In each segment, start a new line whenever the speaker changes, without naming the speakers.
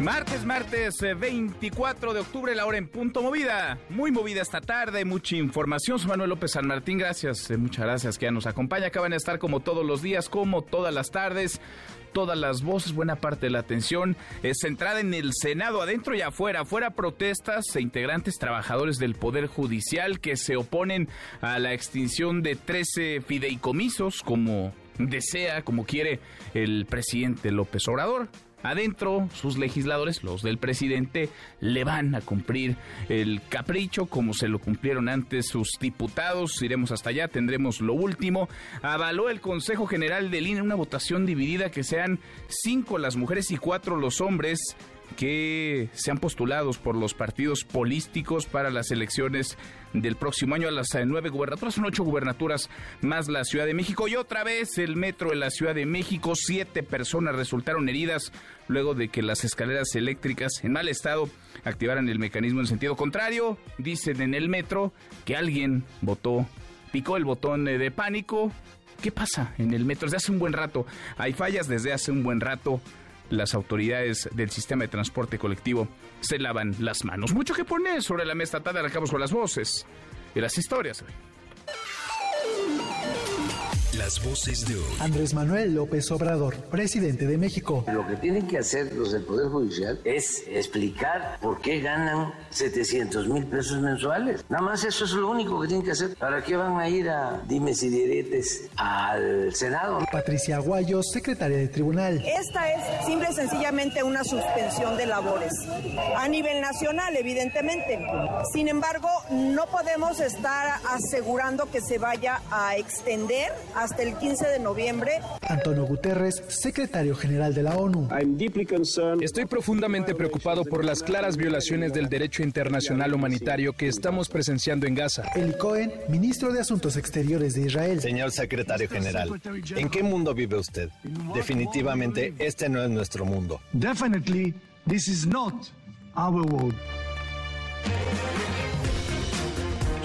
Martes, martes 24 eh, de octubre, la hora en punto movida. Muy movida esta tarde, mucha información. Soy Manuel López San Martín, gracias, eh, muchas gracias que ya nos acompaña. Acaban de estar como todos los días, como todas las tardes. Todas las voces, buena parte de la atención es centrada en el Senado, adentro y afuera. Afuera protestas e integrantes trabajadores del Poder Judicial que se oponen a la extinción de 13 fideicomisos, como desea, como quiere el presidente López Obrador. Adentro, sus legisladores, los del presidente, le van a cumplir el capricho como se lo cumplieron antes sus diputados. Iremos hasta allá, tendremos lo último. Avaló el Consejo General del INE una votación dividida que sean cinco las mujeres y cuatro los hombres que sean postulados por los partidos políticos para las elecciones del próximo año a las eh, nueve gubernaturas, son ocho gubernaturas más la Ciudad de México. Y otra vez el metro de la Ciudad de México, siete personas resultaron heridas luego de que las escaleras eléctricas en mal estado activaran el mecanismo en sentido contrario, dicen en el metro que alguien votó, picó el botón eh, de pánico. ¿Qué pasa en el metro? Desde hace un buen rato. Hay fallas, desde hace un buen rato las autoridades del sistema de transporte colectivo se lavan las manos. Mucho que poner sobre la mesa tarde, arrancamos con las voces y las historias.
Las voces de hoy.
Andrés Manuel López Obrador, presidente de México.
Lo que tienen que hacer los del Poder Judicial es explicar por qué ganan 700 mil pesos mensuales. Nada más eso es lo único que tienen que hacer. ¿Para qué van a ir a dimes y diretes al Senado?
Patricia Aguayo, secretaria de tribunal.
Esta es simple y sencillamente una suspensión de labores a nivel nacional, evidentemente. Sin embargo, no podemos estar asegurando que se vaya a extender a hasta el 15 de noviembre.
Antonio Guterres, secretario general de la ONU.
Estoy profundamente preocupado por las claras violaciones del derecho internacional humanitario que estamos presenciando en Gaza.
Eli Cohen, ministro de Asuntos Exteriores de Israel.
Señor secretario general, ¿en qué mundo vive usted? Definitivamente este no es nuestro mundo.
Definitely, this is not our world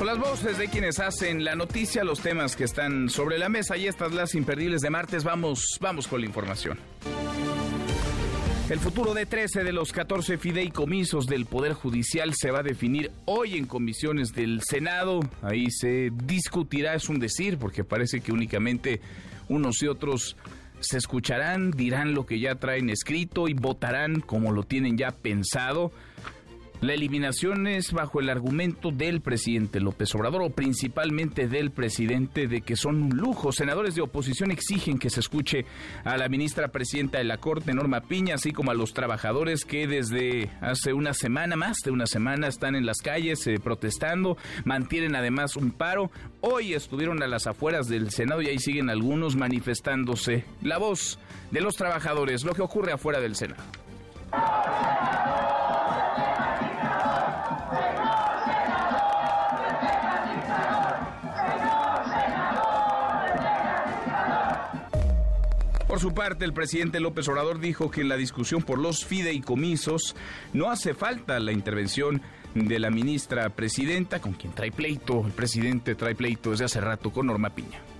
las voces de quienes hacen la noticia, los temas que están sobre la mesa y estas las imperdibles de martes. Vamos, vamos con la información. El futuro de 13 de los 14 fideicomisos del Poder Judicial se va a definir hoy en comisiones del Senado. Ahí se discutirá, es un decir, porque parece que únicamente unos y otros se escucharán, dirán lo que ya traen escrito y votarán como lo tienen ya pensado. La eliminación es bajo el argumento del presidente López Obrador o principalmente del presidente de que son un lujo. Senadores de oposición exigen que se escuche a la ministra presidenta de la Corte, Norma Piña, así como a los trabajadores que desde hace una semana, más de una semana, están en las calles eh, protestando, mantienen además un paro. Hoy estuvieron a las afueras del Senado y ahí siguen algunos manifestándose. La voz de los trabajadores, lo que ocurre afuera del Senado. Su parte, el presidente López Obrador dijo que en la discusión por los fideicomisos no hace falta la intervención de la ministra presidenta, con quien trae pleito, el presidente trae pleito desde hace rato con Norma Piña.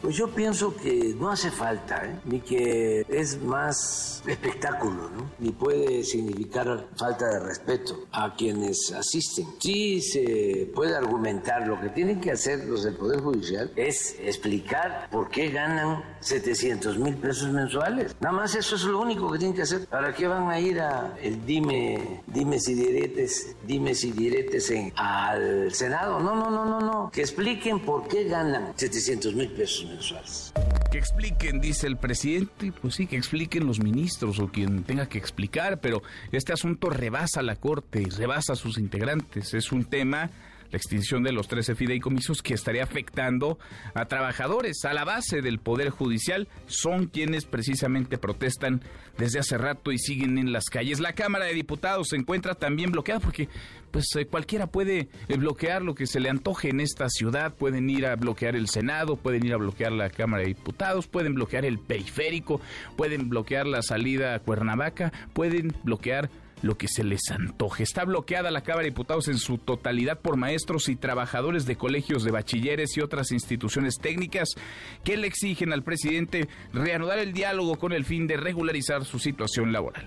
Pues yo pienso que no hace falta, ¿eh? ni que es más espectáculo, ¿no? ni puede significar falta de respeto a quienes asisten. Sí se puede argumentar, lo que tienen que hacer los del Poder Judicial es explicar por qué ganan 700 mil pesos mensuales. Nada más eso es lo único que tienen que hacer. ¿Para qué van a ir a el dime, dime si diretes, dime si diretes en, al Senado? No, no, no, no, no. Que expliquen por qué ganan 700 mil pesos
que expliquen, dice el presidente, pues sí, que expliquen los ministros o quien tenga que explicar, pero este asunto rebasa la Corte rebasa a sus integrantes. Es un tema la extinción de los 13 fideicomisos que estaría afectando a trabajadores a la base del Poder Judicial. Son quienes precisamente protestan desde hace rato y siguen en las calles. La Cámara de Diputados se encuentra también bloqueada porque pues eh, cualquiera puede eh, bloquear lo que se le antoje en esta ciudad. Pueden ir a bloquear el Senado, pueden ir a bloquear la Cámara de Diputados, pueden bloquear el periférico, pueden bloquear la salida a Cuernavaca, pueden bloquear lo que se les antoje. Está bloqueada la Cámara de Diputados en su totalidad por maestros y trabajadores de colegios de bachilleres y otras instituciones técnicas que le exigen al presidente reanudar el diálogo con el fin de regularizar su situación laboral.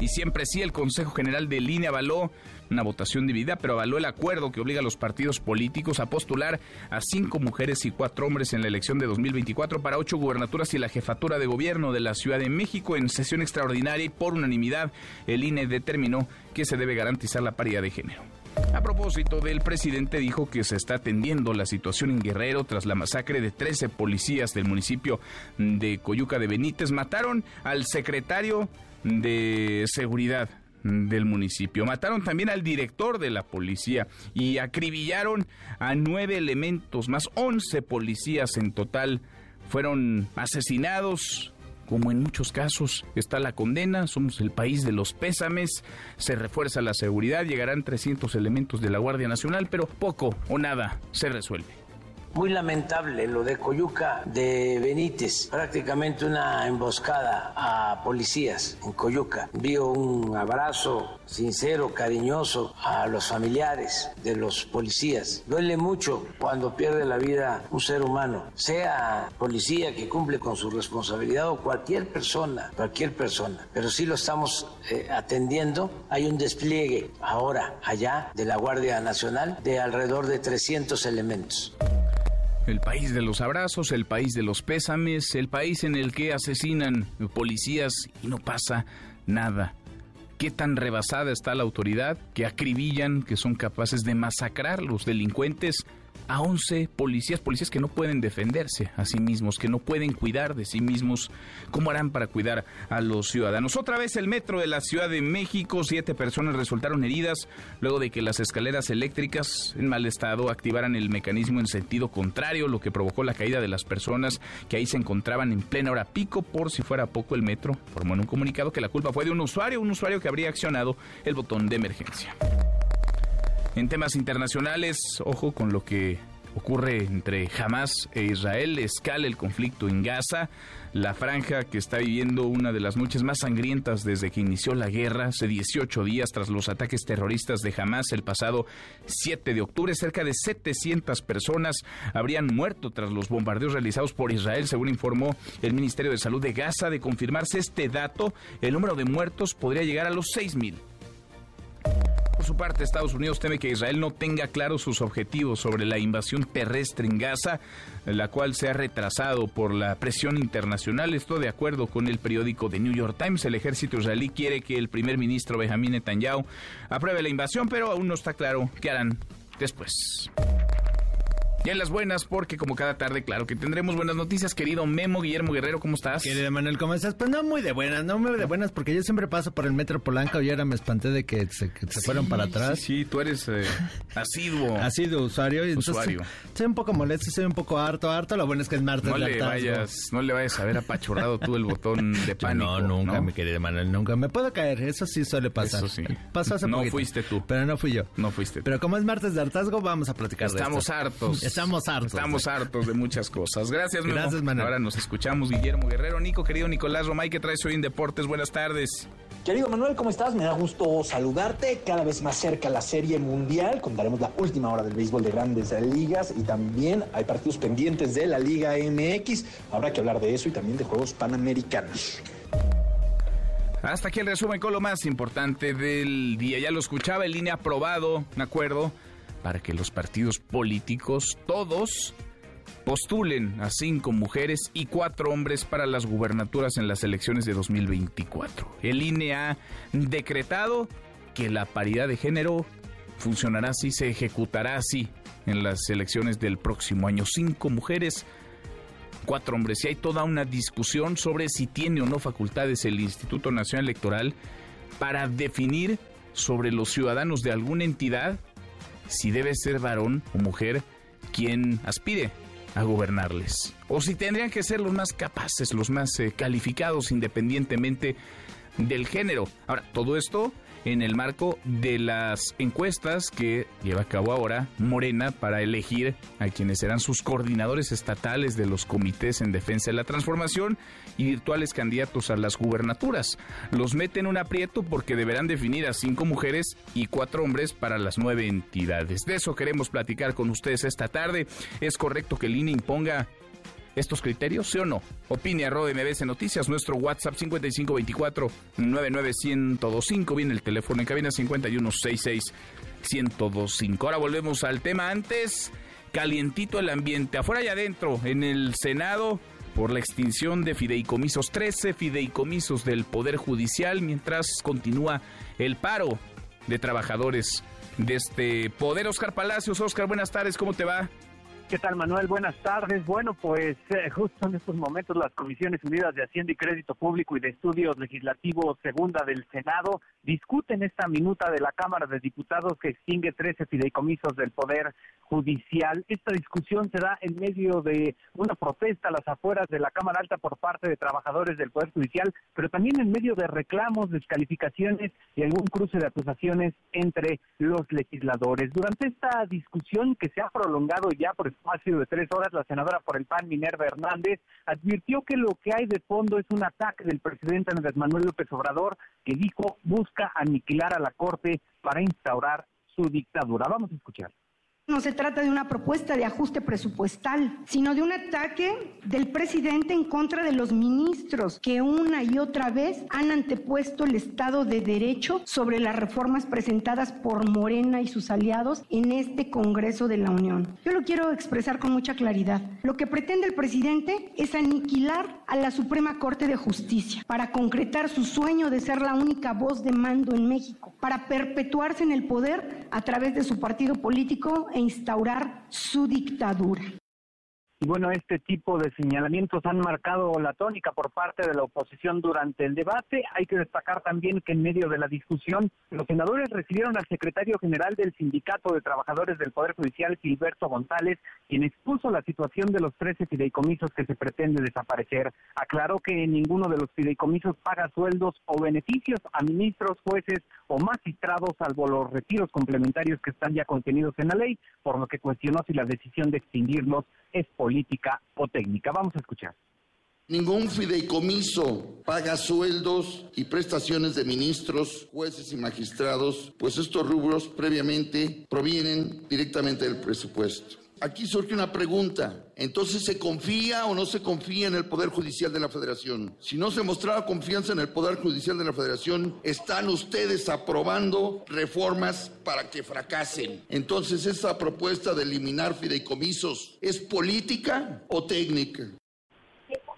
Y siempre sí, el Consejo General de Línea avaló una votación dividida, pero avaló el acuerdo que obliga a los partidos políticos a postular a cinco mujeres y cuatro hombres en la elección de 2024 para ocho gubernaturas y la jefatura de gobierno de la Ciudad de México en sesión extraordinaria y por unanimidad el INE determinó que se debe garantizar la paridad de género. A propósito, del presidente dijo que se está atendiendo la situación en Guerrero tras la masacre de 13 policías del municipio de Coyuca de Benítez. Mataron al secretario de seguridad del municipio. Mataron también al director de la policía y acribillaron a nueve elementos, más once policías en total fueron asesinados. Como en muchos casos está la condena, somos el país de los pésames, se refuerza la seguridad, llegarán 300 elementos de la Guardia Nacional, pero poco o nada se resuelve.
Muy lamentable lo de Coyuca de Benítez, prácticamente una emboscada a policías en Coyuca. Vio un abrazo sincero, cariñoso a los familiares de los policías. Duele mucho cuando pierde la vida un ser humano, sea policía que cumple con su responsabilidad o cualquier persona, cualquier persona. Pero sí lo estamos eh, atendiendo. Hay un despliegue ahora allá de la Guardia Nacional de alrededor de 300 elementos.
El país de los abrazos, el país de los pésames, el país en el que asesinan policías y no pasa nada. ¿Qué tan rebasada está la autoridad que acribillan, que son capaces de masacrar los delincuentes a 11 policías, policías que no pueden defenderse a sí mismos, que no pueden cuidar de sí mismos. ¿Cómo harán para cuidar a los ciudadanos? Otra vez el metro de la Ciudad de México, siete personas resultaron heridas luego de que las escaleras eléctricas en mal estado activaran el mecanismo en sentido contrario, lo que provocó la caída de las personas que ahí se encontraban en plena hora pico. Por si fuera poco, el metro formó en un comunicado que la culpa fue de un usuario, un usuario que habría accionado el botón de emergencia. En temas internacionales, ojo con lo que ocurre entre Hamas e Israel, escala el conflicto en Gaza, la franja que está viviendo una de las noches más sangrientas desde que inició la guerra, hace 18 días tras los ataques terroristas de Hamas el pasado 7 de octubre, cerca de 700 personas habrían muerto tras los bombardeos realizados por Israel, según informó el Ministerio de Salud de Gaza. De confirmarse este dato, el número de muertos podría llegar a los 6.000. Por su parte, Estados Unidos teme que Israel no tenga claros sus objetivos sobre la invasión terrestre en Gaza, la cual se ha retrasado por la presión internacional. Esto de acuerdo con el periódico The New York Times. El ejército israelí quiere que el primer ministro Benjamin Netanyahu apruebe la invasión, pero aún no está claro qué harán después. Y en las buenas, porque como cada tarde, claro que tendremos buenas noticias, querido Memo Guillermo Guerrero, ¿cómo estás?
Querido Manuel, ¿cómo estás? Pues no muy de buenas, no muy de buenas, porque yo siempre paso por el Metro Polanco y ahora me espanté de que se, fueron para atrás.
Sí, sí, tú eres eh, asiduo.
Asiduo usuario. Y
usuario.
Estoy un poco molesto, estoy un poco harto, harto. Lo bueno es que es martes
no le vayas, No le vayas a ver apachurrado tú el botón de pánico.
No, nunca, mi querido Manuel, nunca. Me puedo caer, eso sí suele pasar.
Eso sí.
Pasó hace
No fuiste tú.
Pero no fui yo.
No fuiste tú.
Pero como es martes de hartazgo, vamos a platicar
Estamos
de
esto. hartos.
Estamos hartos.
Estamos hartos de muchas cosas. Gracias, Memo.
Gracias, Manuel.
Ahora nos escuchamos, Guillermo Guerrero. Nico, querido Nicolás Romay, ¿qué traes hoy en Deportes? Buenas tardes.
Querido Manuel, ¿cómo estás? Me da gusto saludarte. Cada vez más cerca la Serie Mundial. Contaremos la última hora del béisbol de grandes ligas y también hay partidos pendientes de la Liga MX. Habrá que hablar de eso y también de Juegos Panamericanos.
Hasta aquí el resumen con lo más importante del día. Ya lo escuchaba en línea aprobado, un acuerdo para que los partidos políticos, todos, postulen a cinco mujeres y cuatro hombres para las gubernaturas en las elecciones de 2024. El INE ha decretado que la paridad de género funcionará así, se ejecutará así en las elecciones del próximo año. Cinco mujeres, cuatro hombres. Y hay toda una discusión sobre si tiene o no facultades el Instituto Nacional Electoral para definir sobre los ciudadanos de alguna entidad si debe ser varón o mujer quien aspire a gobernarles. O si tendrían que ser los más capaces, los más eh, calificados independientemente del género. Ahora, todo esto en el marco de las encuestas que lleva a cabo ahora Morena para elegir a quienes serán sus coordinadores estatales de los comités en defensa de la transformación y virtuales candidatos a las gubernaturas. Los meten en un aprieto porque deberán definir a cinco mujeres y cuatro hombres para las nueve entidades. De eso queremos platicar con ustedes esta tarde. ¿Es correcto que el INE imponga estos criterios, sí o no? Opine arroba MBS Noticias, nuestro WhatsApp 5524 99125, viene el teléfono en cabina 5166 1025. Ahora volvemos al tema antes, calientito el ambiente, afuera y adentro, en el Senado por la extinción de fideicomisos, 13 fideicomisos del Poder Judicial, mientras continúa el paro de trabajadores de este poder. Oscar Palacios, Oscar, buenas tardes, ¿cómo te va?
¿Qué tal, Manuel? Buenas tardes. Bueno, pues eh, justo en estos momentos las Comisiones Unidas de Hacienda y Crédito Público y de Estudios Legislativos Segunda del Senado discuten esta minuta de la Cámara de Diputados que extingue 13 fideicomisos del Poder Judicial. Esta discusión se da en medio de una protesta a las afueras de la Cámara Alta por parte de trabajadores del Poder Judicial, pero también en medio de reclamos, descalificaciones y algún cruce de acusaciones entre los legisladores. Durante esta discusión que se ha prolongado ya por espacio de tres horas, la senadora por el PAN, Minerva Hernández, advirtió que lo que hay de fondo es un ataque del presidente Andrés Manuel López Obrador, que dijo busca aniquilar a la Corte para instaurar su dictadura. Vamos a escuchar.
No se trata de una propuesta de ajuste presupuestal, sino de un ataque del presidente en contra de los ministros que una y otra vez han antepuesto el Estado de Derecho sobre las reformas presentadas por Morena y sus aliados en este Congreso de la Unión. Yo lo quiero expresar con mucha claridad. Lo que pretende el presidente es aniquilar a la Suprema Corte de Justicia para concretar su sueño de ser la única voz de mando en México, para perpetuarse en el poder a través de su partido político e instaurar su dictadura.
Y bueno, este tipo de señalamientos han marcado la tónica por parte de la oposición durante el debate. Hay que destacar también que en medio de la discusión, los senadores recibieron al secretario general del Sindicato de Trabajadores del Poder Judicial, Gilberto González, quien expuso la situación de los 13 fideicomisos que se pretende desaparecer. Aclaró que ninguno de los fideicomisos paga sueldos o beneficios a ministros, jueces o magistrados, salvo los retiros complementarios que están ya contenidos en la ley, por lo que cuestionó si la decisión de extinguirlos es política o técnica. Vamos a escuchar.
Ningún fideicomiso paga sueldos y prestaciones de ministros, jueces y magistrados, pues estos rubros previamente provienen directamente del presupuesto aquí surge una pregunta. Entonces, ¿se confía o no se confía en el Poder Judicial de la Federación? Si no se mostraba confianza en el Poder Judicial de la Federación, están ustedes aprobando reformas para que fracasen. Entonces, esa propuesta de eliminar fideicomisos, ¿es política o técnica?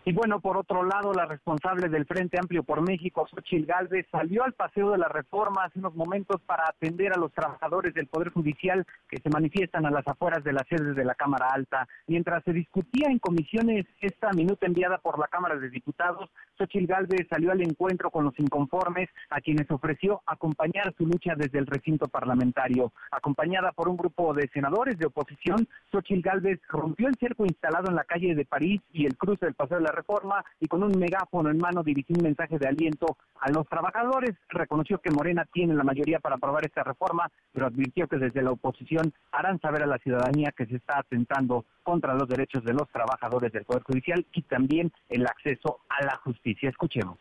Y bueno, por otro lado, la responsable del Frente Amplio por México, Xochil Gálvez, salió al paseo de la reforma hace unos momentos para atender a los trabajadores del Poder Judicial que se manifiestan a las afueras de la sede de la Cámara Alta. Mientras se discutía en comisiones esta minuta enviada por la Cámara de Diputados, Xochil Gálvez salió al encuentro con los inconformes a quienes ofreció acompañar su lucha desde el recinto parlamentario. Acompañada por un grupo de senadores de oposición, Xochil Gálvez rompió el cerco instalado en la calle de París y el cruce del paseo de la reforma y con un megáfono en mano dirigió un mensaje de aliento a los trabajadores. Reconoció que Morena tiene la mayoría para aprobar esta reforma, pero advirtió que desde la oposición harán saber a la ciudadanía que se está atentando contra los derechos de los trabajadores del Poder Judicial y también el acceso a la justicia. Escuchemos.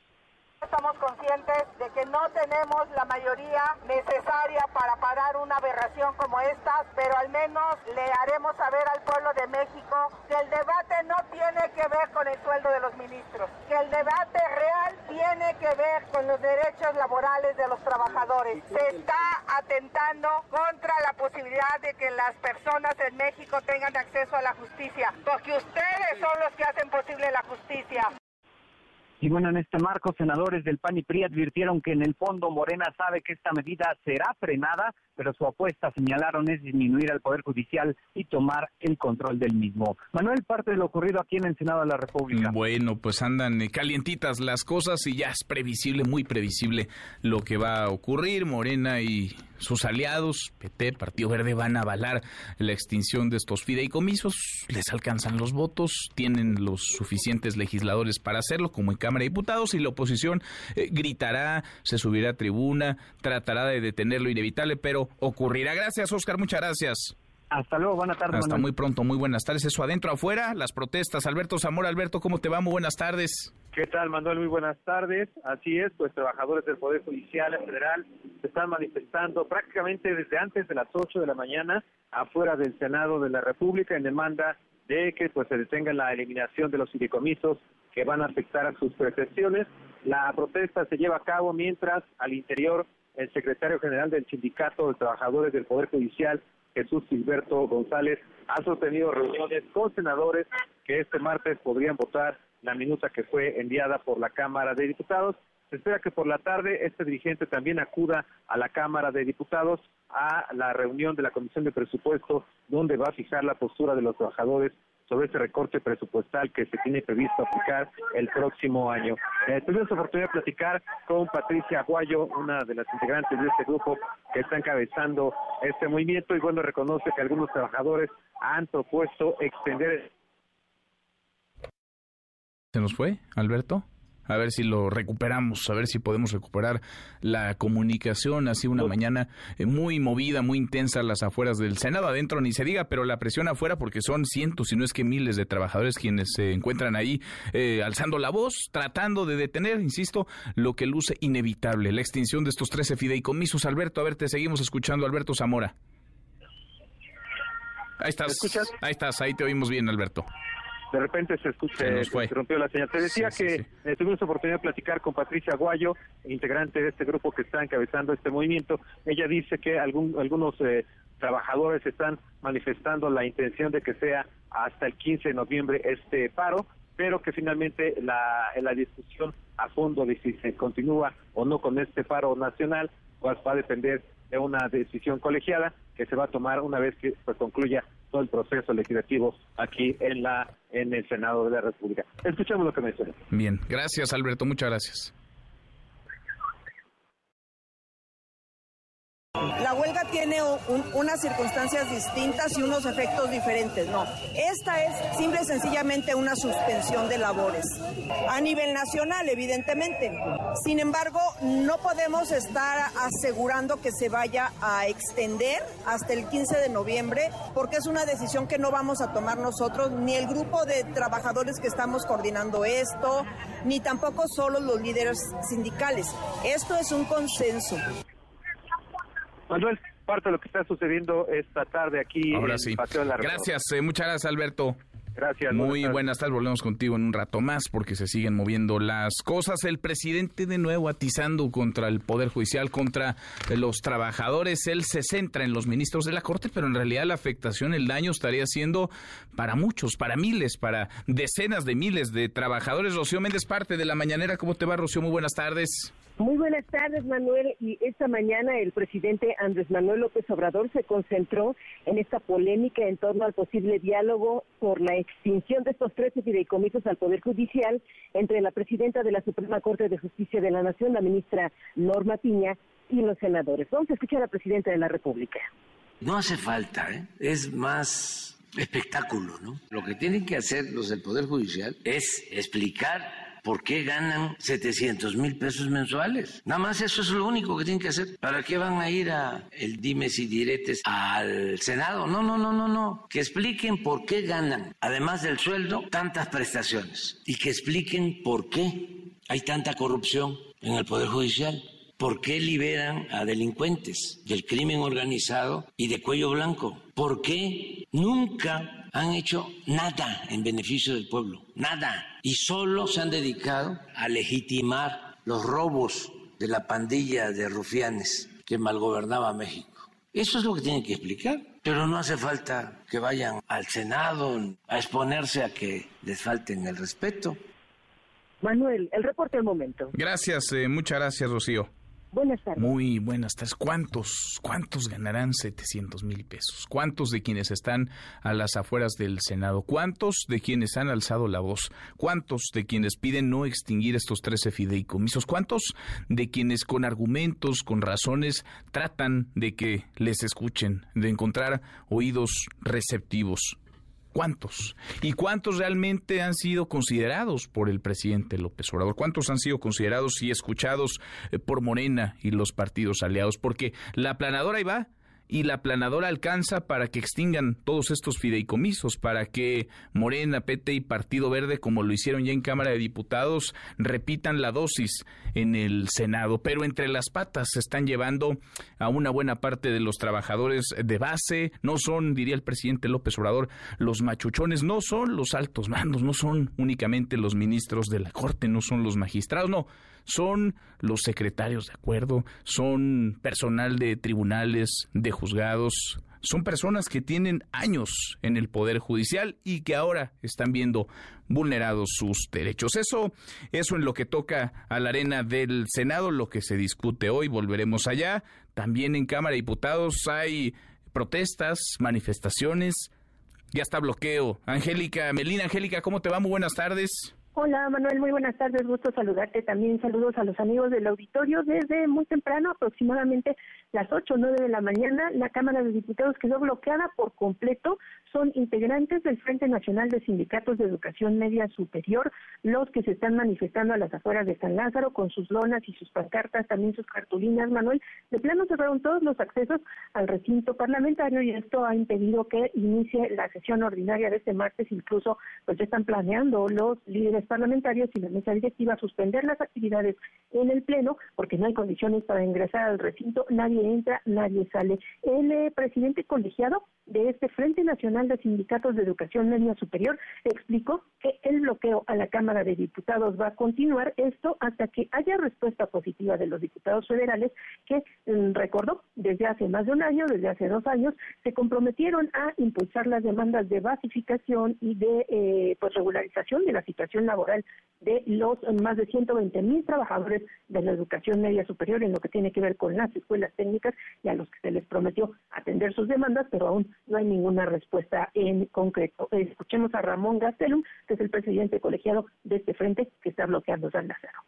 Estamos conscientes de que no tenemos la mayoría necesaria para parar una aberración como esta, pero al menos le haremos saber al pueblo de México que el debate no tiene que ver con el sueldo de los ministros, que el debate real tiene que ver con los derechos laborales de los trabajadores. Se está atentando contra la posibilidad de que las personas en México tengan acceso a la justicia, porque ustedes son los que hacen posible la justicia.
Y bueno, en este marco, senadores del PAN y PRI advirtieron que en el fondo Morena sabe que esta medida será frenada, pero su apuesta, señalaron, es disminuir al Poder Judicial y tomar el control del mismo. Manuel, parte de lo ocurrido aquí en el Senado de la República.
Bueno, pues andan eh, calientitas las cosas y ya es previsible, muy previsible lo que va a ocurrir. Morena y sus aliados, PT, Partido Verde, van a avalar la extinción de estos fideicomisos. Les alcanzan los votos, tienen los suficientes legisladores para hacerlo, como en Cámara de Diputados, y la oposición eh, gritará, se subirá a tribuna, tratará de detener lo inevitable, pero ocurrirá. Gracias, Oscar, muchas gracias.
Hasta luego, buenas tardes.
Hasta muy pronto, muy buenas tardes. Eso adentro, afuera, las protestas. Alberto Zamora, Alberto, ¿cómo te va? Muy buenas tardes.
¿Qué tal, Manuel? Muy buenas tardes. Así es, pues trabajadores del Poder Judicial Federal se están manifestando prácticamente desde antes de las 8 de la mañana afuera del Senado de la República en demanda de que pues se detenga la eliminación de los fideicomisos que van a afectar a sus pretensiones. La protesta se lleva a cabo mientras al interior el secretario general del Sindicato de Trabajadores del Poder Judicial, Jesús Gilberto González, ha sostenido reuniones con senadores que este martes podrían votar la minuta que fue enviada por la Cámara de Diputados. Se espera que por la tarde este dirigente también acuda a la Cámara de Diputados a la reunión de la Comisión de Presupuesto, donde va a fijar la postura de los trabajadores sobre ese recorte presupuestal que se tiene previsto aplicar el próximo año. Eh, tuvimos oportunidad de platicar con Patricia Aguayo, una de las integrantes de este grupo que está encabezando este movimiento y bueno, reconoce que algunos trabajadores han propuesto extender...
¿Se nos fue, Alberto? A ver si lo recuperamos, a ver si podemos recuperar la comunicación. Así una mañana eh, muy movida, muy intensa las afueras del Senado, adentro ni se diga, pero la presión afuera porque son cientos, si no es que miles de trabajadores quienes se encuentran ahí eh, alzando la voz, tratando de detener, insisto, lo que luce inevitable, la extinción de estos 13 fideicomisos. Alberto, a ver, te seguimos escuchando, Alberto Zamora. Ahí estás, ahí estás, ahí te oímos bien, Alberto
de repente se escucha, se, rompió la señal. Te decía que eh, tuvimos oportunidad de platicar con Patricia Guayo, integrante de este grupo que está encabezando este movimiento. Ella dice que algún, algunos eh, trabajadores están manifestando la intención de que sea hasta el 15 de noviembre este paro, pero que finalmente la, la discusión a fondo de si se continúa o no con este paro nacional, pues va a depender de una decisión colegiada que se va a tomar una vez que pues, concluya todo el proceso legislativo aquí en la en el Senado de la República. Escuchemos lo que menciona.
Bien, gracias Alberto, muchas gracias.
La huelga tiene unas circunstancias distintas y unos efectos diferentes. No, esta es simple y sencillamente una suspensión de labores a nivel nacional, evidentemente. Sin embargo, no podemos estar asegurando que se vaya a extender hasta el 15 de noviembre porque es una decisión que no vamos a tomar nosotros, ni el grupo de trabajadores que estamos coordinando esto, ni tampoco solo los líderes sindicales. Esto es un consenso.
Manuel, parte de lo que está sucediendo esta tarde aquí
Ahora sí. Gracias, eh, muchas gracias Alberto.
Gracias.
Muy buenas tardes. Volvemos contigo en un rato más porque se siguen moviendo las cosas. El presidente de nuevo atizando contra el Poder Judicial, contra los trabajadores. Él se centra en los ministros de la Corte, pero en realidad la afectación, el daño estaría siendo para muchos, para miles, para decenas de miles de trabajadores. Rocío Méndez, parte de la mañanera. ¿Cómo te va, Rocío? Muy buenas tardes.
Muy buenas tardes, Manuel. Y esta mañana el presidente Andrés Manuel López Obrador se concentró en esta polémica en torno al posible diálogo por la extinción de estos 13 fideicomisos al Poder Judicial entre la presidenta de la Suprema Corte de Justicia de la Nación, la ministra Norma Piña, y los senadores. Vamos a escuchar a la presidenta de la República.
No hace falta, ¿eh? es más espectáculo, ¿no? Lo que tienen que hacer los del Poder Judicial es explicar ¿por qué ganan 700 mil pesos mensuales? Nada más eso es lo único que tienen que hacer. ¿Para qué van a ir a el dimes y diretes al Senado? No, no, no, no, no. Que expliquen por qué ganan, además del sueldo, tantas prestaciones. Y que expliquen por qué hay tanta corrupción en el Poder Judicial. ¿Por qué liberan a delincuentes del crimen organizado y de cuello blanco? ¿Por qué nunca han hecho nada en beneficio del pueblo? Nada y solo se han dedicado a legitimar los robos de la pandilla de rufianes que malgobernaba México. Eso es lo que tienen que explicar. Pero no hace falta que vayan al Senado a exponerse a que les falten el respeto.
Manuel, el reporte del momento.
Gracias, eh, muchas gracias, Rocío.
Buenas tardes.
Muy buenas tardes. ¿Cuántos, cuántos ganarán 700 mil pesos? ¿Cuántos de quienes están a las afueras del Senado? ¿Cuántos de quienes han alzado la voz? ¿Cuántos de quienes piden no extinguir estos 13 fideicomisos? ¿Cuántos de quienes con argumentos, con razones, tratan de que les escuchen, de encontrar oídos receptivos? ¿Cuántos? ¿Y cuántos realmente han sido considerados por el presidente López Obrador? ¿Cuántos han sido considerados y escuchados eh, por Morena y los partidos aliados? Porque la planadora ahí va y la planadora alcanza para que extingan todos estos fideicomisos, para que Morena, PT y Partido Verde, como lo hicieron ya en Cámara de Diputados, repitan la dosis en el Senado. Pero entre las patas se están llevando a una buena parte de los trabajadores de base. No son, diría el presidente López Obrador, los machuchones, no son los altos mandos, no son únicamente los ministros de la Corte, no son los magistrados, no son los secretarios de acuerdo, son personal de tribunales, de juzgados, son personas que tienen años en el Poder Judicial y que ahora están viendo vulnerados sus derechos. Eso, eso en lo que toca a la arena del Senado, lo que se discute hoy, volveremos allá. También en Cámara de Diputados hay protestas, manifestaciones, ya está bloqueo. Angélica, Melina, Angélica, ¿cómo te va? Muy buenas tardes.
Hola Manuel, muy buenas tardes, gusto saludarte también. Saludos a los amigos del auditorio. Desde muy temprano, aproximadamente las 8 o 9 de la mañana, la Cámara de Diputados quedó bloqueada por completo. Son integrantes del Frente Nacional de Sindicatos de Educación Media Superior los que se están manifestando a las afueras de San Lázaro con sus lonas y sus pancartas, también sus cartulinas, Manuel. De plano cerraron todos los accesos al recinto parlamentario y esto ha impedido que inicie la sesión ordinaria de este martes. Incluso, pues ya están planeando los líderes parlamentarios y la mesa directiva suspender las actividades en el Pleno porque no hay condiciones para ingresar al recinto, nadie entra, nadie sale. El eh, presidente colegiado de este Frente Nacional de Sindicatos de Educación Media Superior explicó que el bloqueo a la Cámara de Diputados va a continuar esto hasta que haya respuesta positiva de los diputados federales que, mm, recordó, desde hace más de un año, desde hace dos años, se comprometieron a impulsar las demandas de basificación y de eh, pues regularización de la situación laboral de los más de 120 mil trabajadores de la educación media superior en lo que tiene que ver con las escuelas técnicas y a los que se les prometió atender sus demandas, pero aún no hay ninguna respuesta en concreto. Escuchemos a Ramón Gastelum, que es el presidente colegiado de este frente que está bloqueando San Lázaro.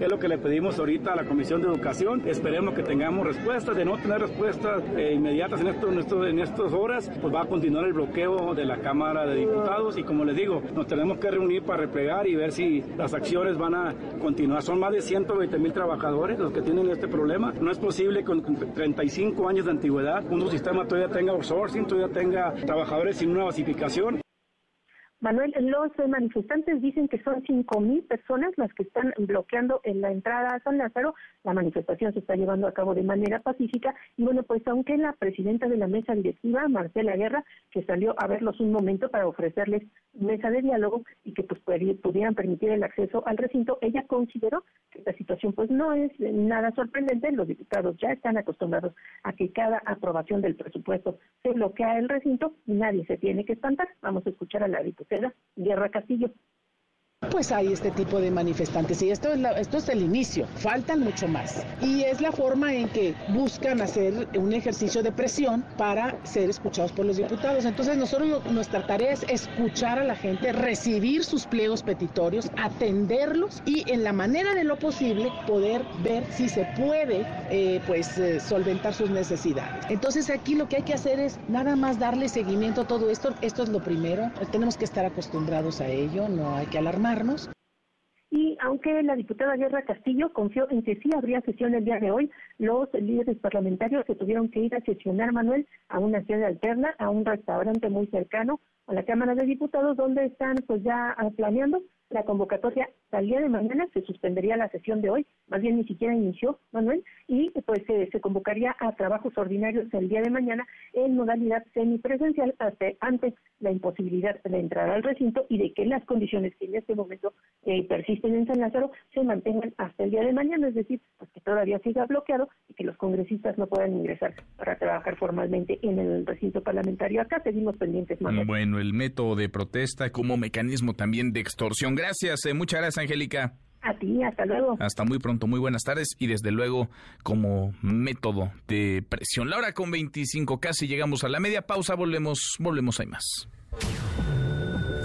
Es lo que le pedimos ahorita a la Comisión de Educación. Esperemos que tengamos respuestas. De no tener respuestas eh, inmediatas en, esto, en, esto, en estas horas, pues va a continuar el bloqueo de la Cámara de Diputados. Y como les digo, nos tenemos que reunir para replegar y ver si las acciones van a continuar. Son más de 120 mil trabajadores los que tienen este problema. No es posible con 35 años de antigüedad un sistema todavía tenga outsourcing, todavía tenga trabajadores sin una basificación.
Manuel, los manifestantes dicen que son cinco mil personas las que están bloqueando en la entrada a San Lázaro. La manifestación se está llevando a cabo de manera pacífica y bueno, pues aunque la presidenta de la mesa directiva, Marcela Guerra, que salió a verlos un momento para ofrecerles mesa de diálogo y que pues pudieran permitir el acceso al recinto, ella consideró que esta situación pues no es nada sorprendente. Los diputados ya están acostumbrados a que cada aprobación del presupuesto se bloquea el recinto y nadie se tiene que espantar. Vamos a escuchar a la diputada Guerra Castillo.
Pues hay este tipo de manifestantes y esto es, esto es el inicio, faltan mucho más. Y es la forma en que buscan hacer un ejercicio de presión para ser escuchados por los diputados. Entonces nosotros nuestra tarea es escuchar a la gente, recibir sus pliegos petitorios, atenderlos y en la manera de lo posible poder ver si se puede eh, pues eh, solventar sus necesidades. Entonces aquí lo que hay que hacer es nada más darle seguimiento a todo esto. Esto es lo primero. Tenemos que estar acostumbrados a ello, no hay que alarmar
y aunque la diputada Guerra Castillo confió en que sí habría sesión el día de hoy, los líderes parlamentarios se tuvieron que ir a sesionar, Manuel, a una sede alterna, a un restaurante muy cercano a la Cámara de Diputados, donde están pues ya planeando la convocatoria al día de mañana se suspendería la sesión de hoy, más bien ni siquiera inició, Manuel, y pues se convocaría a trabajos ordinarios el día de mañana en modalidad semipresencial hasta antes la imposibilidad de entrar al recinto y de que las condiciones que en este momento eh, persisten en San Lázaro se mantengan hasta el día de mañana, es decir, pues que todavía siga bloqueado y que los congresistas no puedan ingresar para trabajar formalmente en el recinto parlamentario. Acá seguimos pendientes, Manuel.
Bueno, el método de protesta como mecanismo también de extorsión. Gracias, eh, muchas gracias, Angélica.
A ti, hasta luego.
Hasta muy pronto, muy buenas tardes y desde luego como método de presión. La hora con 25, casi llegamos a la media pausa, volvemos, volvemos, hay más.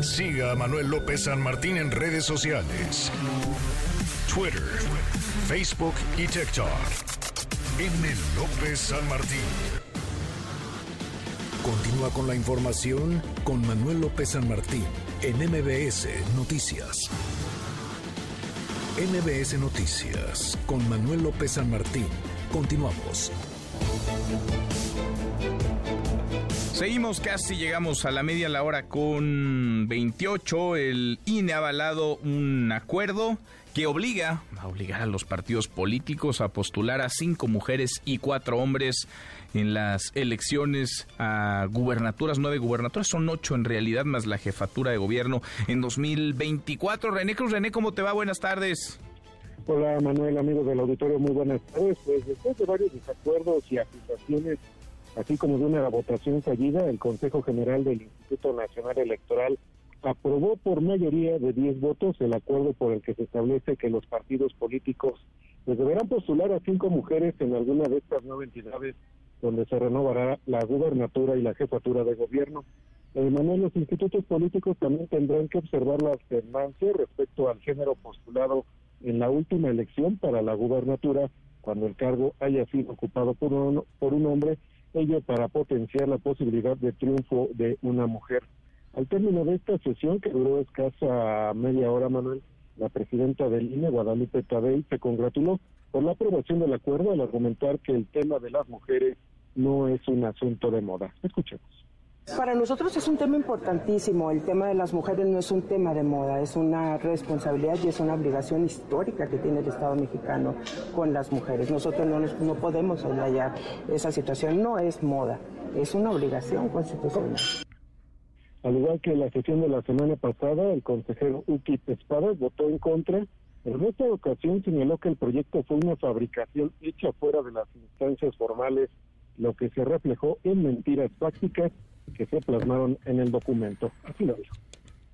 Siga a Manuel López San Martín en redes sociales. Twitter, Facebook y TikTok. M. López San Martín. Continúa con la información con Manuel López San Martín en MBS Noticias. MBS Noticias con Manuel López San Martín. Continuamos.
Seguimos casi, llegamos a la media la hora con 28. El INE ha avalado un acuerdo que obliga a obligar a los partidos políticos a postular a cinco mujeres y cuatro hombres en las elecciones a gubernaturas, nueve gubernaturas, son ocho en realidad, más la jefatura de gobierno en 2024. René Cruz, René, ¿cómo te va? Buenas tardes.
Hola Manuel, amigos del auditorio, muy buenas tardes. Pues después de varios desacuerdos y acusaciones, así como de una votación fallida, el Consejo General del Instituto Nacional Electoral aprobó por mayoría de 10 votos el acuerdo por el que se establece que los partidos políticos pues, deberán postular a cinco mujeres en alguna de estas nueve entidades donde se renovará la gubernatura y la jefatura de gobierno. Además, los institutos políticos también tendrán que observar la alternancia respecto al género postulado en la última elección para la gubernatura cuando el cargo haya sido ocupado por un, por un hombre, ello para potenciar la posibilidad de triunfo de una mujer. Al término de esta sesión, que duró escasa media hora, Manuel, la presidenta del INE, Guadalupe Tadei, se congratuló por la aprobación del acuerdo al argumentar que el tema de las mujeres no es un asunto de moda. Escuchemos.
Para nosotros es un tema importantísimo. El tema de las mujeres no es un tema de moda, es una responsabilidad y es una obligación histórica que tiene el Estado mexicano con las mujeres. Nosotros no, no podemos hallar esa situación. No es moda, es una obligación constitucional.
Al igual que la sesión de la semana pasada, el consejero Uki Espadas votó en contra. En esta ocasión señaló que el proyecto fue una fabricación hecha fuera de las instancias formales lo que se reflejó en mentiras fácticas que se plasmaron en el documento. Así lo dijo.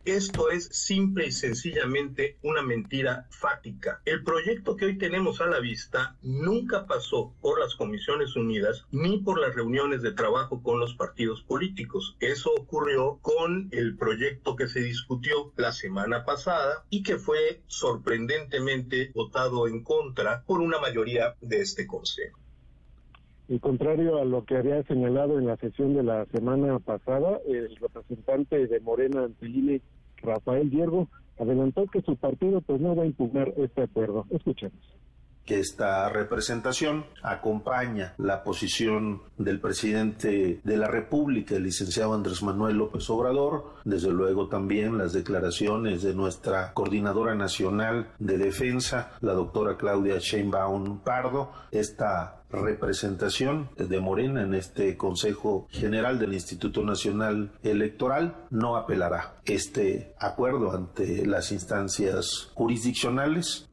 Esto es simple y sencillamente una mentira fáctica. El proyecto que hoy tenemos a la vista nunca pasó por las Comisiones Unidas ni por las reuniones de trabajo con los partidos políticos. Eso ocurrió con el proyecto que se discutió la semana pasada y que fue sorprendentemente votado en contra por una mayoría de este Consejo.
Y contrario a lo que había señalado en la sesión de la semana pasada, el representante de Morena Antelini, Rafael Hierro, adelantó que su partido pues no va a impugnar este acuerdo. Escuchemos
que esta representación acompaña la posición del presidente de la República, el licenciado Andrés Manuel López Obrador, desde luego también las declaraciones de nuestra coordinadora nacional de defensa, la doctora Claudia Sheinbaum Pardo, esta representación de Morena en este Consejo General del Instituto Nacional Electoral no apelará este acuerdo ante las instancias jurisdiccionales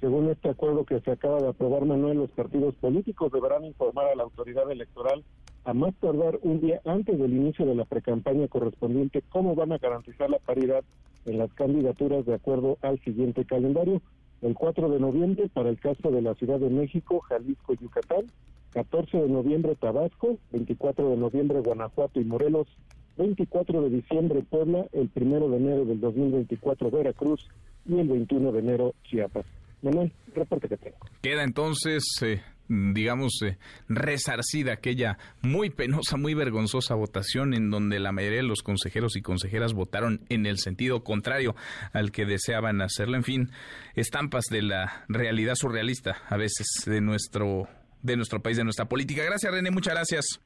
según este acuerdo que se acaba de aprobar, Manuel, los partidos políticos deberán informar a la autoridad electoral a más tardar un día antes del inicio de la precampaña correspondiente cómo van a garantizar la paridad en las candidaturas de acuerdo al siguiente calendario. El 4 de noviembre para el caso de la Ciudad de México, Jalisco y Yucatán, 14 de noviembre Tabasco, 24 de noviembre Guanajuato y Morelos, 24 de diciembre Puebla, el 1 de enero del 2024 Veracruz. Y el 21 de enero Chiapas. Manuel, reporte que tengo.
Queda entonces, eh, digamos, eh, resarcida aquella muy penosa, muy vergonzosa votación en donde la mayoría de los consejeros y consejeras votaron en el sentido contrario al que deseaban hacerlo. En fin, estampas de la realidad surrealista a veces de nuestro, de nuestro país, de nuestra política. Gracias, René, muchas gracias.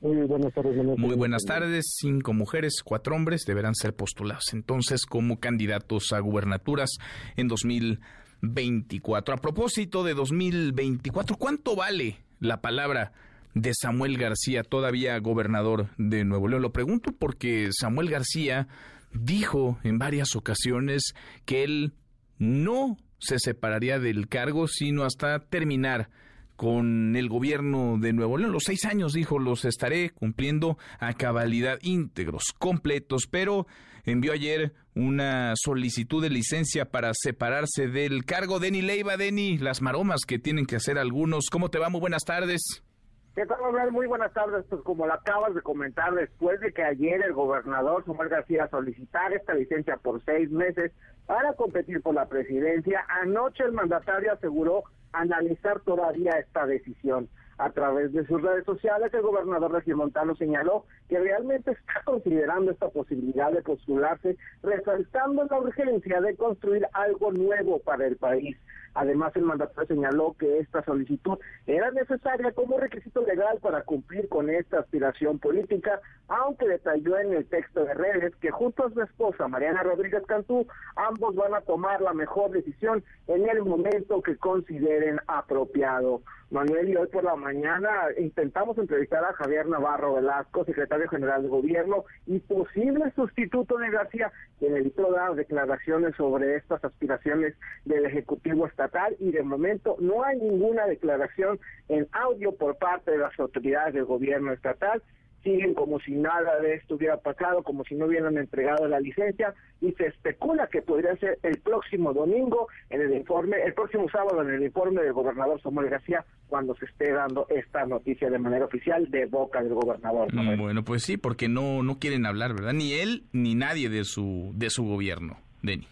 Muy buenas tardes.
Muy buenas tardes. Cinco mujeres, cuatro hombres deberán ser postulados entonces como candidatos a gubernaturas en 2020. 24. A propósito de 2024, ¿cuánto vale la palabra de Samuel García, todavía gobernador de Nuevo León? Lo pregunto porque Samuel García dijo en varias ocasiones que él no se separaría del cargo, sino hasta terminar con el gobierno de Nuevo León. Los seis años, dijo, los estaré cumpliendo a cabalidad íntegros, completos, pero envió ayer una solicitud de licencia para separarse del cargo. Deni Leiva, Deni, las maromas que tienen que hacer algunos. ¿Cómo te va? Muy buenas tardes.
¿Qué tal, Manuel? Muy buenas tardes. Pues como lo acabas de comentar, después de que ayer el gobernador Samuel García solicitara esta licencia por seis meses para competir por la presidencia, anoche el mandatario aseguró analizar todavía esta decisión. A través de sus redes sociales, el gobernador Montano señaló que realmente está considerando esta posibilidad de postularse, resaltando la urgencia de construir algo nuevo para el país. Además, el mandatario señaló que esta solicitud era necesaria como requisito legal para cumplir con esta aspiración política, aunque detalló en el texto de redes que junto a su esposa, Mariana Rodríguez Cantú, ambos van a tomar la mejor decisión en el momento que consideren apropiado. Manuel, y hoy por la mañana intentamos entrevistar a Javier Navarro Velasco, secretario general de gobierno y posible sustituto de García, quien evitó dar declaraciones sobre estas aspiraciones del Ejecutivo Estatal y de momento no hay ninguna declaración en audio por parte de las autoridades del gobierno estatal siguen como si nada de esto hubiera pasado, como si no hubieran entregado la licencia y se especula que podría ser el próximo domingo en el informe, el próximo sábado en el informe del gobernador Samuel García cuando se esté dando esta noticia de manera oficial de boca del gobernador.
Bueno, pues sí, porque no no quieren hablar, ¿verdad? Ni él ni nadie de su de su gobierno, Denny.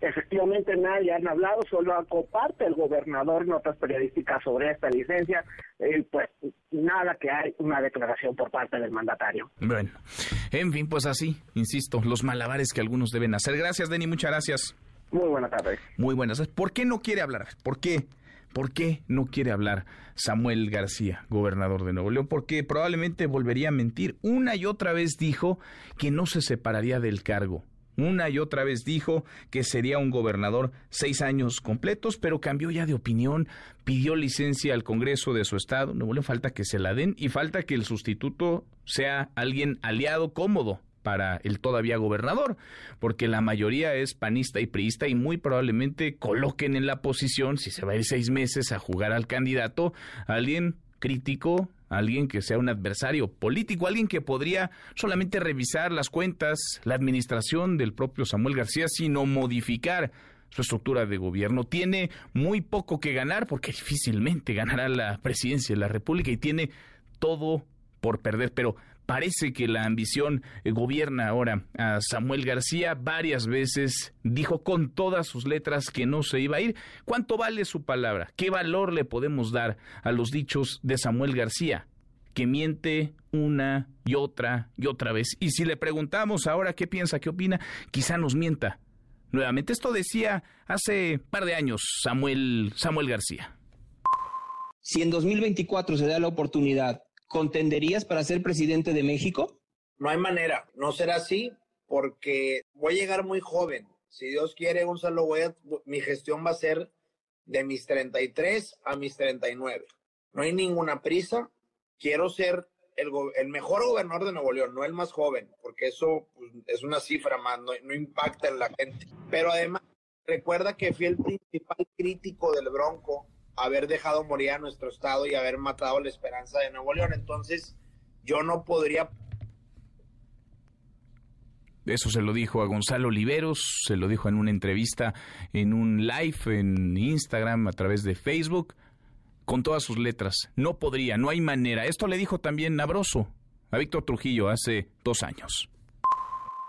Efectivamente nadie han hablado, solo comparte el gobernador notas periodísticas sobre esta licencia, y pues nada que hay una declaración por parte del mandatario.
Bueno, en fin, pues así, insisto, los malabares que algunos deben hacer. Gracias, Denny, muchas gracias.
Muy buenas tardes.
Muy buenas. ¿Por qué no quiere hablar? ¿Por qué? ¿Por qué no quiere hablar Samuel García, gobernador de Nuevo León? Porque probablemente volvería a mentir. Una y otra vez dijo que no se separaría del cargo una y otra vez dijo que sería un gobernador seis años completos, pero cambió ya de opinión, pidió licencia al Congreso de su estado, no le falta que se la den y falta que el sustituto sea alguien aliado cómodo para el todavía gobernador, porque la mayoría es panista y priista y muy probablemente coloquen en la posición, si se va a ir seis meses a jugar al candidato, a alguien crítico, alguien que sea un adversario político, alguien que podría solamente revisar las cuentas, la administración del propio Samuel García, sino modificar su estructura de gobierno. Tiene muy poco que ganar porque difícilmente ganará la presidencia de la República y tiene todo por perder, pero Parece que la ambición eh, gobierna ahora a Samuel García. Varias veces dijo con todas sus letras que no se iba a ir. ¿Cuánto vale su palabra? ¿Qué valor le podemos dar a los dichos de Samuel García? Que miente una y otra y otra vez. Y si le preguntamos ahora qué piensa, qué opina, quizá nos mienta. Nuevamente, esto decía hace par de años Samuel, Samuel García.
Si en 2024 se da la oportunidad ¿contenderías para ser presidente de México?
No hay manera, no será así porque voy a llegar muy joven. Si Dios quiere, Gonzalo, voy mi gestión va a ser de mis 33 a mis 39. No hay ninguna prisa. Quiero ser el, mejor gobernador de Nuevo León, no el más joven, porque eso pues, es una cifra más, no, no impacta en la gente. Pero además, recuerda que fui el principal crítico del Bronco haber dejado morir a nuestro estado y haber matado la esperanza de Nuevo León. Entonces, yo no podría
eso se lo dijo a Gonzalo Oliveros, se lo dijo en una entrevista, en un live en Instagram, a través de Facebook, con todas sus letras. No podría, no hay manera. Esto le dijo también Nabroso a Víctor Trujillo hace dos años.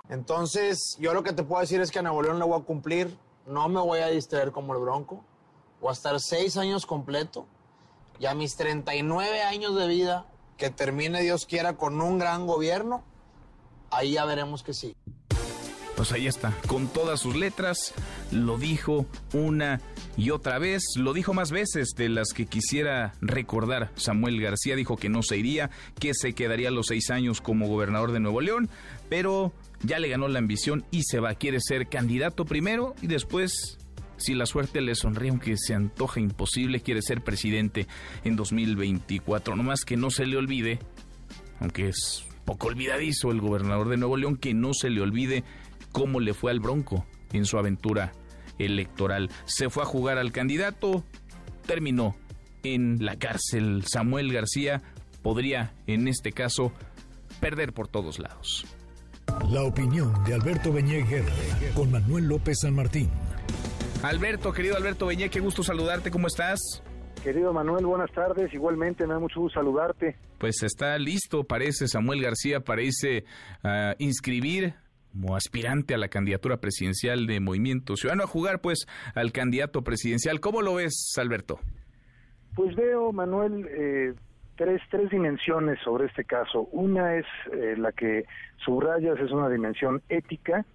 Entonces, yo lo que te puedo decir es que a Nuevo León le voy a cumplir, no me voy a distraer como el Bronco o a estar seis años completo y a mis 39 años de vida, que termine Dios quiera con un gran gobierno, ahí ya veremos que sí.
Pues ahí está, con todas sus letras, lo dijo una y otra vez, lo dijo más veces de las que quisiera recordar. Samuel García dijo que no se iría, que se quedaría los seis años como gobernador de Nuevo León, pero ya le ganó la ambición y se va, quiere ser candidato primero y después si la suerte le sonríe, aunque se antoja imposible, quiere ser presidente en 2024. No más que no se le olvide, aunque es poco olvidadizo el gobernador de Nuevo León, que no se le olvide cómo le fue al Bronco en su aventura electoral. Se fue a jugar al candidato, terminó en la cárcel. Samuel García podría, en este caso, perder por todos lados.
La opinión de Alberto Beñé con Manuel López San Martín.
Alberto, querido Alberto Beñé, qué gusto saludarte, ¿cómo estás?
Querido Manuel, buenas tardes. Igualmente, me da mucho gusto saludarte.
Pues está listo, parece Samuel García, parece uh, inscribir como aspirante a la candidatura presidencial de Movimiento Ciudadano a jugar pues al candidato presidencial. ¿Cómo lo ves, Alberto?
Pues veo, Manuel, eh, tres, tres dimensiones sobre este caso. Una es eh, la que subrayas, es una dimensión ética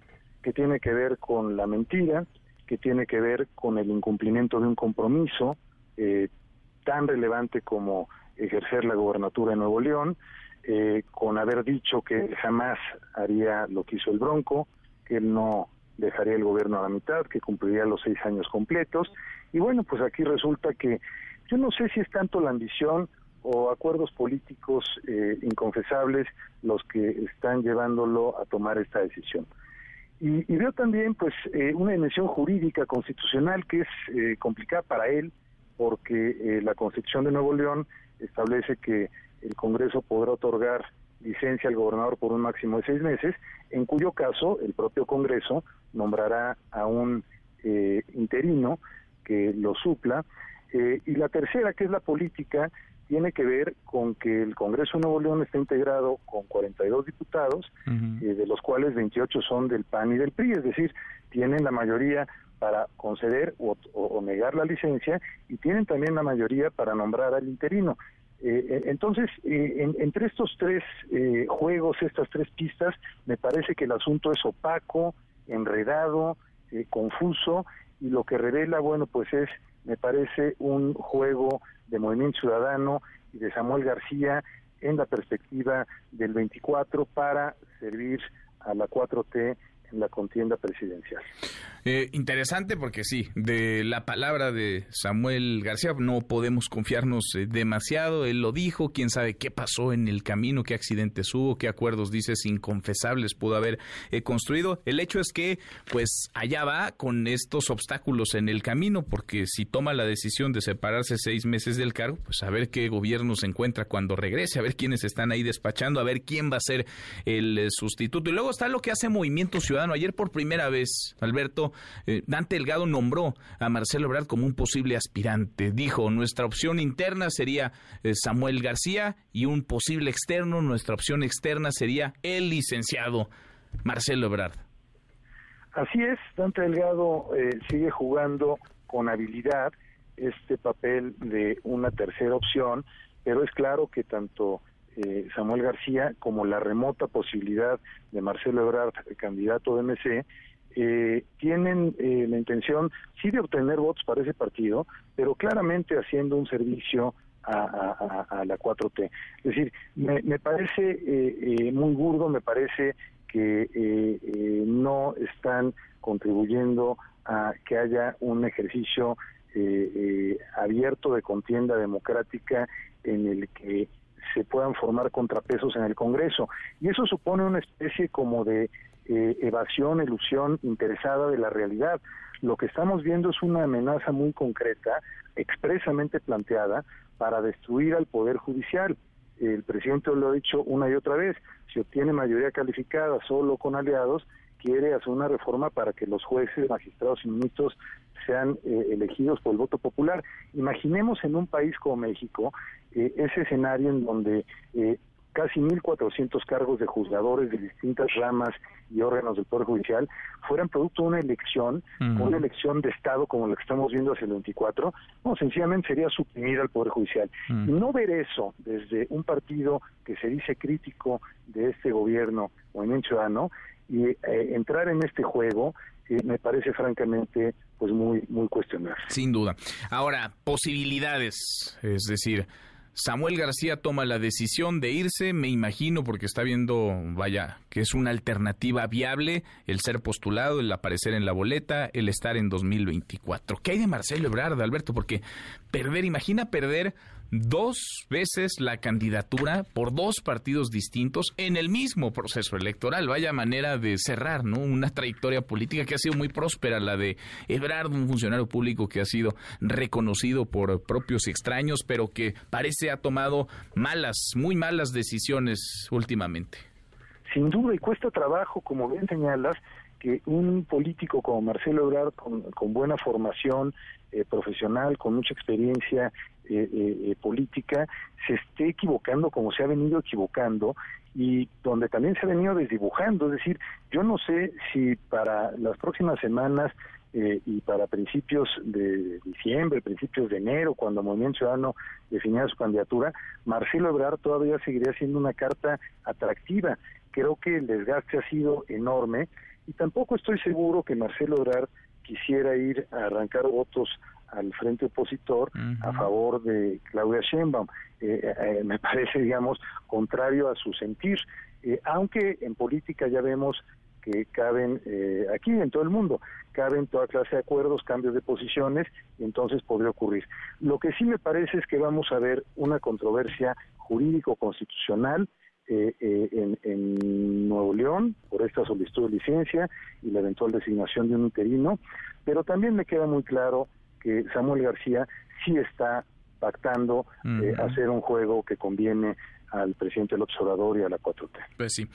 que tiene que ver con la mentira, que tiene que ver con el incumplimiento de un compromiso eh, tan relevante como ejercer la gobernatura de Nuevo León, eh, con haber dicho que jamás haría lo que hizo el Bronco, que él no dejaría el gobierno a la mitad, que cumpliría los seis años completos. Y bueno, pues aquí resulta que yo no sé si es tanto la ambición o acuerdos políticos eh, inconfesables los que están llevándolo a tomar esta decisión. Y, y veo también pues eh, una dimensión jurídica constitucional que es eh, complicada para él porque eh, la Constitución de Nuevo León establece que el Congreso podrá otorgar licencia al gobernador por un máximo de seis meses, en cuyo caso el propio Congreso nombrará a un eh, interino que lo supla. Eh, y la tercera, que es la política, tiene que ver con que el Congreso de Nuevo León está integrado con 42 diputados, eh, de los cuales 28 son del PAN y del PRI, es decir, tienen la mayoría para conceder o, o negar la licencia y tienen también la mayoría para nombrar al interino. Eh, entonces, eh, en, entre estos tres eh, juegos, estas tres pistas, me parece que el asunto es opaco, enredado, confuso, y lo que revela, bueno, pues es, me parece, un juego de movimiento ciudadano y de Samuel García en la perspectiva del 24 para servir a la 4T en la contienda presidencial.
Eh, interesante porque sí, de la palabra de Samuel García no podemos confiarnos eh, demasiado. Él lo dijo, quién sabe qué pasó en el camino, qué accidentes hubo, qué acuerdos, dices, inconfesables pudo haber eh, construido. El hecho es que, pues, allá va con estos obstáculos en el camino, porque si toma la decisión de separarse seis meses del cargo, pues a ver qué gobierno se encuentra cuando regrese, a ver quiénes están ahí despachando, a ver quién va a ser el sustituto. Y luego está lo que hace Movimiento Ciudadano. Ayer por primera vez, Alberto, eh, Dante Delgado nombró a Marcelo Ebrard como un posible aspirante. Dijo, nuestra opción interna sería eh, Samuel García y un posible externo, nuestra opción externa sería el licenciado Marcelo Ebrard.
Así es, Dante Delgado eh, sigue jugando con habilidad este papel de una tercera opción, pero es claro que tanto eh, Samuel García como la remota posibilidad de Marcelo Ebrard, candidato de MC, eh, tienen eh, la intención sí de obtener votos para ese partido, pero claramente haciendo un servicio a, la 4T. Es decir, me, parece eh, muy burdo, me parece que no están contribuyendo a que haya un ejercicio abierto de contienda democrática en el que se puedan formar contrapesos en el Congreso. Y eso supone una especie como de eh, evasión, ilusión interesada de la realidad. Lo que estamos viendo es una amenaza muy concreta, expresamente planteada, para destruir al Poder Judicial. El presidente lo ha dicho una y otra vez, si obtiene mayoría calificada solo con aliados, quiere hacer una reforma para que los jueces, magistrados y ministros sean eh, elegidos por el voto popular. Imaginemos en un país como México eh, ese escenario en donde eh, casi 1.400 cargos de juzgadores de distintas ramas y órganos del Poder Judicial fueran producto de una elección, una elección de Estado como la que estamos viendo hacia el 24, no, sencillamente sería suprimir al Poder Judicial. Y no ver eso desde un partido que se dice crítico de este gobierno, Movimiento Ciudadano, y eh, entrar en este juego eh, me parece francamente pues muy muy cuestionable.
Sin duda. Ahora, posibilidades, es decir, Samuel García toma la decisión de irse, me imagino, porque está viendo, vaya, que es una alternativa viable el ser postulado, el aparecer en la boleta, el estar en 2024. ¿Qué hay de Marcelo Ebrard, Alberto? Porque perder, imagina perder dos veces la candidatura por dos partidos distintos en el mismo proceso electoral. Vaya manera de cerrar, ¿no? Una trayectoria política que ha sido muy próspera, la de Ebrard, un funcionario público que ha sido reconocido por propios extraños, pero que parece ha tomado malas, muy malas decisiones últimamente.
Sin duda, y cuesta trabajo, como bien señalas, que un político como Marcelo Ebrard, con, buena formación eh, profesional, con mucha experiencia eh, eh, política, se esté equivocando como se ha venido equivocando y donde también se ha venido desdibujando. Es decir, yo no sé si para las próximas semanas y para principios de diciembre, principios de enero, cuando Movimiento Ciudadano definía su candidatura, Marcelo Ebrard todavía seguiría siendo una carta atractiva. Creo que el desgaste ha sido enorme y tampoco estoy seguro que Marcelo Ebrard quisiera ir a arrancar votos al frente opositor a favor de Claudia Sheinbaum. Eh, eh, me parece, digamos, contrario a su sentir, eh, aunque en política ya vemos que caben aquí en todo el mundo, caben toda clase de acuerdos, cambios de posiciones, y entonces podría ocurrir. Lo que sí me parece es que vamos a ver una controversia jurídico-constitucional eh, eh, en, Nuevo León por esta solicitud de licencia y la eventual designación de un interino, pero también me queda muy claro que Samuel García sí está pactando eh, hacer un juego que conviene al presidente López Obrador y a la 4T.
Pues sí,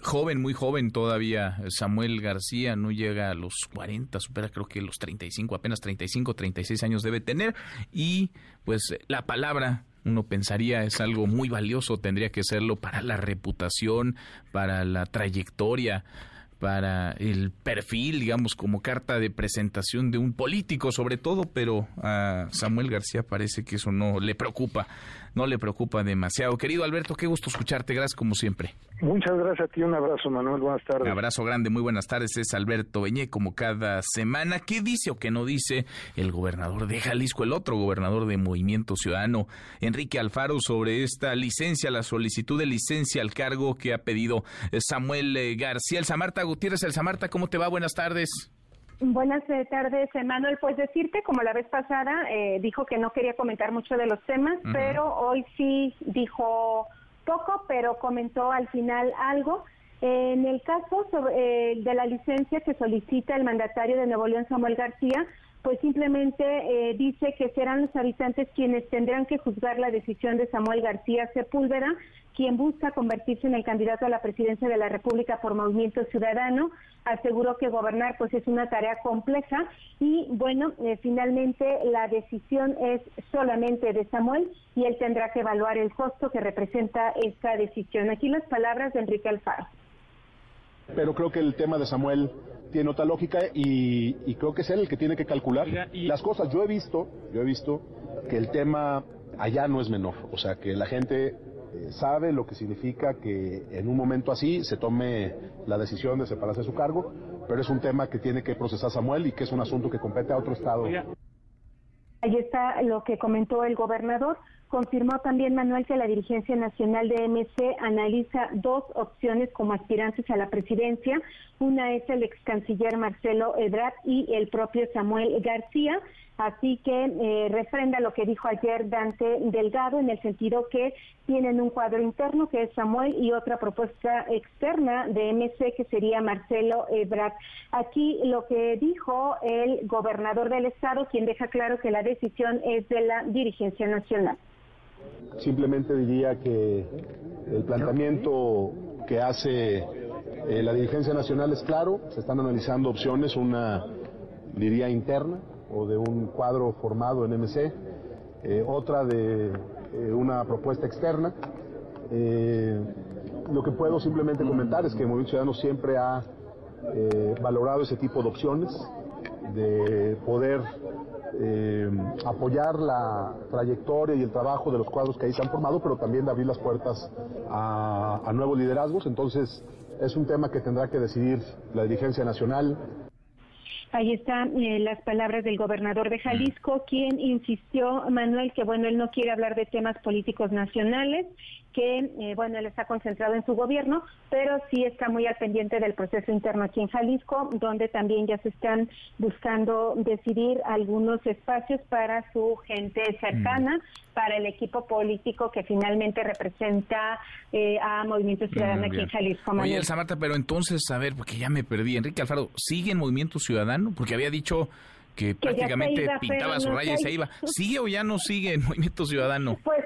joven, muy joven todavía, Samuel García no llega a los 40, supera creo que los 35, apenas 35, 36 años debe tener. Y pues la palabra uno pensaría es algo muy valioso, tendría que serlo para la reputación, para la trayectoria, para el perfil, digamos, como carta de presentación de un político sobre todo, pero a Samuel García parece que eso no le preocupa, no le preocupa demasiado. Querido Alberto, qué gusto escucharte, gracias como siempre.
Muchas gracias a ti, un abrazo Manuel, buenas tardes. Un
abrazo grande, muy buenas tardes, es Alberto Beñé como cada semana. ¿Qué dice o qué no dice el gobernador de Jalisco, el otro gobernador de Movimiento Ciudadano, Enrique Alfaro, sobre esta licencia, la solicitud de licencia al cargo que ha pedido Samuel eh, García? El Samarta Gutiérrez, el Samarta, ¿cómo te va? Buenas tardes.
Buenas eh, tardes, Manuel. Pues decirte, como la vez pasada, eh, dijo que no quería comentar mucho de los temas, pero hoy sí dijo poco, pero comentó al final algo. En el caso eh, de la licencia que solicita el mandatario de Nuevo León, Samuel García, pues simplemente eh, dice que serán los habitantes quienes tendrán que juzgar la decisión de Samuel García Sepúlveda, quien busca convertirse en el candidato a la presidencia de la República por Movimiento Ciudadano. Aseguró que gobernar pues es una tarea compleja y bueno, eh, finalmente la decisión es solamente de Samuel y él tendrá que evaluar el costo que representa esta decisión. Aquí las palabras de Enrique Alfaro.
Pero creo que el tema de Samuel tiene otra lógica y, creo que es él el que tiene que calcular las cosas. Yo he visto, yo he visto que el tema allá no es menor, o sea, que la gente eh, sabe lo que significa que en un momento así se tome la decisión de separarse de su cargo, pero es un tema que tiene que procesar Samuel y que es un asunto que compete a otro estado.
Ahí está lo que comentó el gobernador. Confirmó también Manuel que la dirigencia nacional de MC analiza dos opciones como aspirantes a la presidencia. Una es el ex canciller Marcelo Ebrard y el propio Samuel García. Así que eh, refrenda lo que dijo ayer Dante Delgado en el sentido que tienen un cuadro interno que es Samuel y otra propuesta externa de MC que sería Marcelo Ebrard. Aquí lo que dijo el gobernador del estado, quien deja claro que la decisión es de la dirigencia nacional.
Simplemente diría que el planteamiento que hace eh, la dirigencia nacional es claro, se están analizando opciones, una diría interna o de un cuadro formado en MC, eh, otra de eh, una propuesta externa. lo que puedo simplemente comentar es que el Movimiento Ciudadano siempre ha valorado ese tipo de opciones, de poder eh, apoyar la trayectoria y el trabajo de los cuadros que ahí se han formado, pero también de abrir las puertas a, nuevos liderazgos. Entonces, es un tema que tendrá que decidir la dirigencia nacional,
Ahí están eh, las palabras del gobernador de Jalisco, quien insistió, Manuel, que bueno, él no quiere hablar de temas políticos nacionales, que, eh, bueno, él está concentrado en su gobierno, pero sí está muy al pendiente del proceso interno aquí en Jalisco, donde también ya se están buscando decidir algunos espacios para su gente cercana, mm. para el equipo político que finalmente representa eh, a Movimiento Ciudadano aquí en Jalisco.
Oye, Elsa Marta, pero entonces, a ver, porque ya me perdí. Enrique Alfaro, ¿sigue en Movimiento Ciudadano? Porque había dicho que, prácticamente pintaba su raya y se iba. ¿Sigue o ya no sigue en Movimiento Ciudadano?
Pues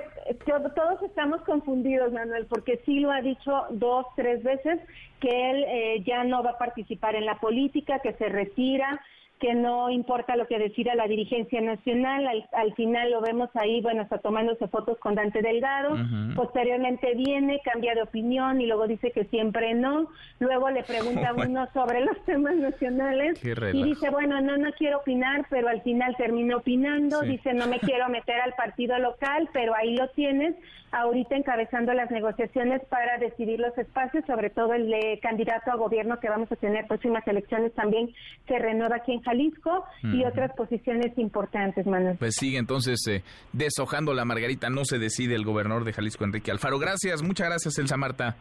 todos estamos confundidos, Manuel, porque sí lo ha dicho dos, tres veces que él eh, ya no va a participar en la política, que se retira, que no importa lo que decida la dirigencia nacional, al, final lo vemos ahí, bueno, está tomándose fotos con Dante Delgado, posteriormente viene, cambia de opinión y luego dice que siempre no, luego le pregunta a uno sobre los temas nacionales y dice, bueno, no, no quiero opinar, pero al final termina opinando, dice, no me quiero meter al partido local, pero ahí lo tienes, ahorita encabezando las negociaciones para decidir los espacios, sobre todo el de candidato a gobierno que vamos a tener próximas elecciones también se renueva aquí en Jalisco y otras posiciones importantes, Manuel.
Pues sigue entonces eh, deshojando la margarita, no se decide el gobernador de Jalisco, Enrique Alfaro. Gracias, muchas gracias, Elsa Marta.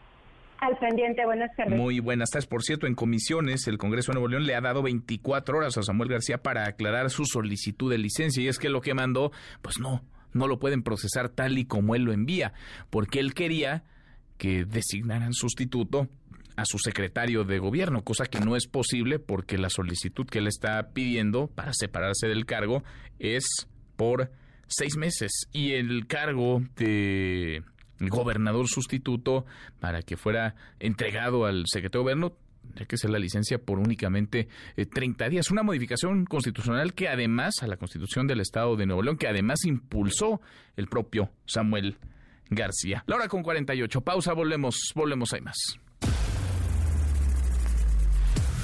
Al pendiente, buenas tardes.
Muy buenas tardes. Por cierto, en comisiones, el Congreso de Nuevo León le ha dado 24 horas a Samuel García para aclarar su solicitud de licencia. Y es que lo que mandó, pues no, no lo pueden procesar tal y como él lo envía, porque él quería que designaran sustituto a su secretario de gobierno, cosa que no es posible porque la solicitud que él está pidiendo para separarse del cargo es por seis meses y el cargo de gobernador sustituto para que fuera entregado al secretario de gobierno tendría que ser la licencia por únicamente 30 eh, días. Una modificación constitucional que además, a la constitución del Estado de Nuevo León, que además impulsó el propio Samuel García. La hora con 48. Pausa, volvemos, volvemos, hay más.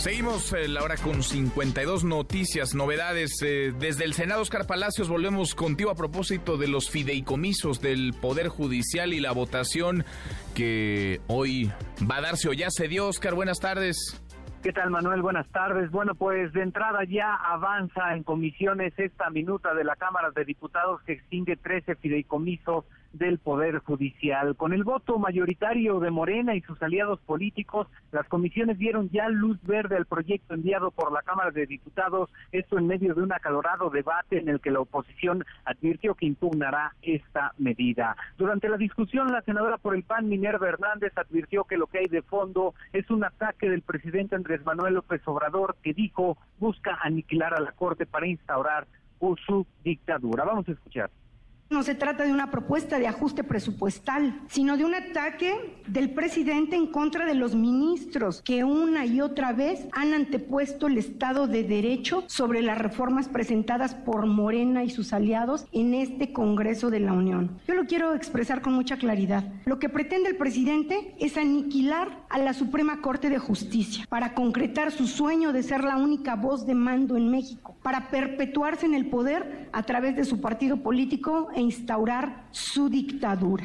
Seguimos eh, la hora con 52 noticias, novedades. Eh, desde el Senado, Oscar Palacios, volvemos contigo a propósito de los fideicomisos del Poder Judicial y la votación que hoy va a darse o ya se dio. Oscar, buenas tardes.
¿Qué tal, Manuel? Buenas tardes. Bueno, pues de entrada ya avanza en comisiones esta minuta de la Cámara de Diputados que extingue 13 fideicomisos del Poder Judicial. Con el voto mayoritario de Morena y sus aliados políticos, las comisiones dieron ya luz verde al proyecto enviado por la Cámara de Diputados, esto en medio de un acalorado debate en el que la oposición advirtió que impugnará esta medida. Durante la discusión, la senadora por el PAN, Minerva Hernández, advirtió que lo que hay de fondo es un ataque del presidente Andrés Manuel López Obrador, que dijo busca aniquilar a la Corte para instaurar su dictadura. Vamos a escuchar.
No se trata de una propuesta de ajuste presupuestal, sino de un ataque del presidente en contra de los ministros que una y otra vez han antepuesto el Estado de Derecho sobre las reformas presentadas por Morena y sus aliados en este Congreso de la Unión. Yo lo quiero expresar con mucha claridad. Lo que pretende el presidente es aniquilar a la Suprema Corte de Justicia para concretar su sueño de ser la única voz de mando en México, para perpetuarse en el poder a través de su partido político instaurar su dictadura.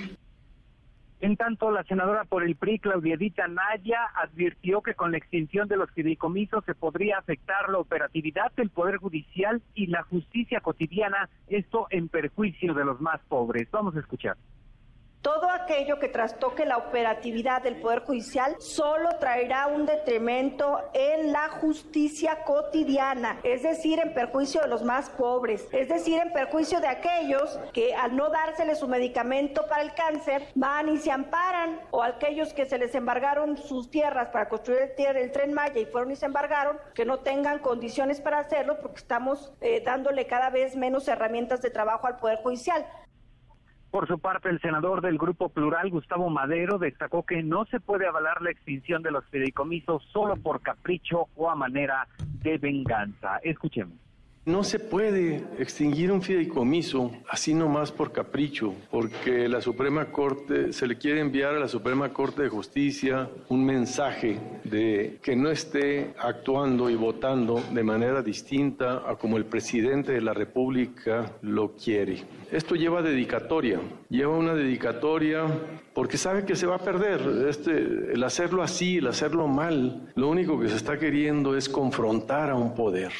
En tanto, la senadora por el PRI, Claudia Edita Naya, advirtió que con la extinción de los fideicomisos se podría afectar la operatividad del Poder Judicial y la justicia cotidiana, esto en perjuicio de los más pobres. Vamos a escuchar.
Todo aquello que trastoque la operatividad del Poder Judicial solo traerá un detrimento en la justicia cotidiana, es decir, en perjuicio de los más pobres, es decir, en perjuicio de aquellos que al no dársele su medicamento para el cáncer van y se amparan, o aquellos que se les embargaron sus tierras para construir el, tren Maya y fueron y se embargaron, que no tengan condiciones para hacerlo porque estamos eh, dándole cada vez menos herramientas de trabajo al Poder Judicial.
Por su parte, el senador del Grupo Plural, Gustavo Madero, destacó que no se puede avalar la extinción de los fideicomisos solo por capricho o a manera de venganza. Escuchemos
No se puede extinguir un fideicomiso así nomás por capricho, porque la Suprema Corte se le quiere enviar a la Suprema Corte de Justicia un mensaje de que no esté actuando y votando de manera distinta a como el presidente de la República lo quiere. Esto lleva dedicatoria, lleva una dedicatoria porque sabe que se va a perder. Este, el hacerlo así, el hacerlo mal, lo único que se está queriendo es confrontar a un poder.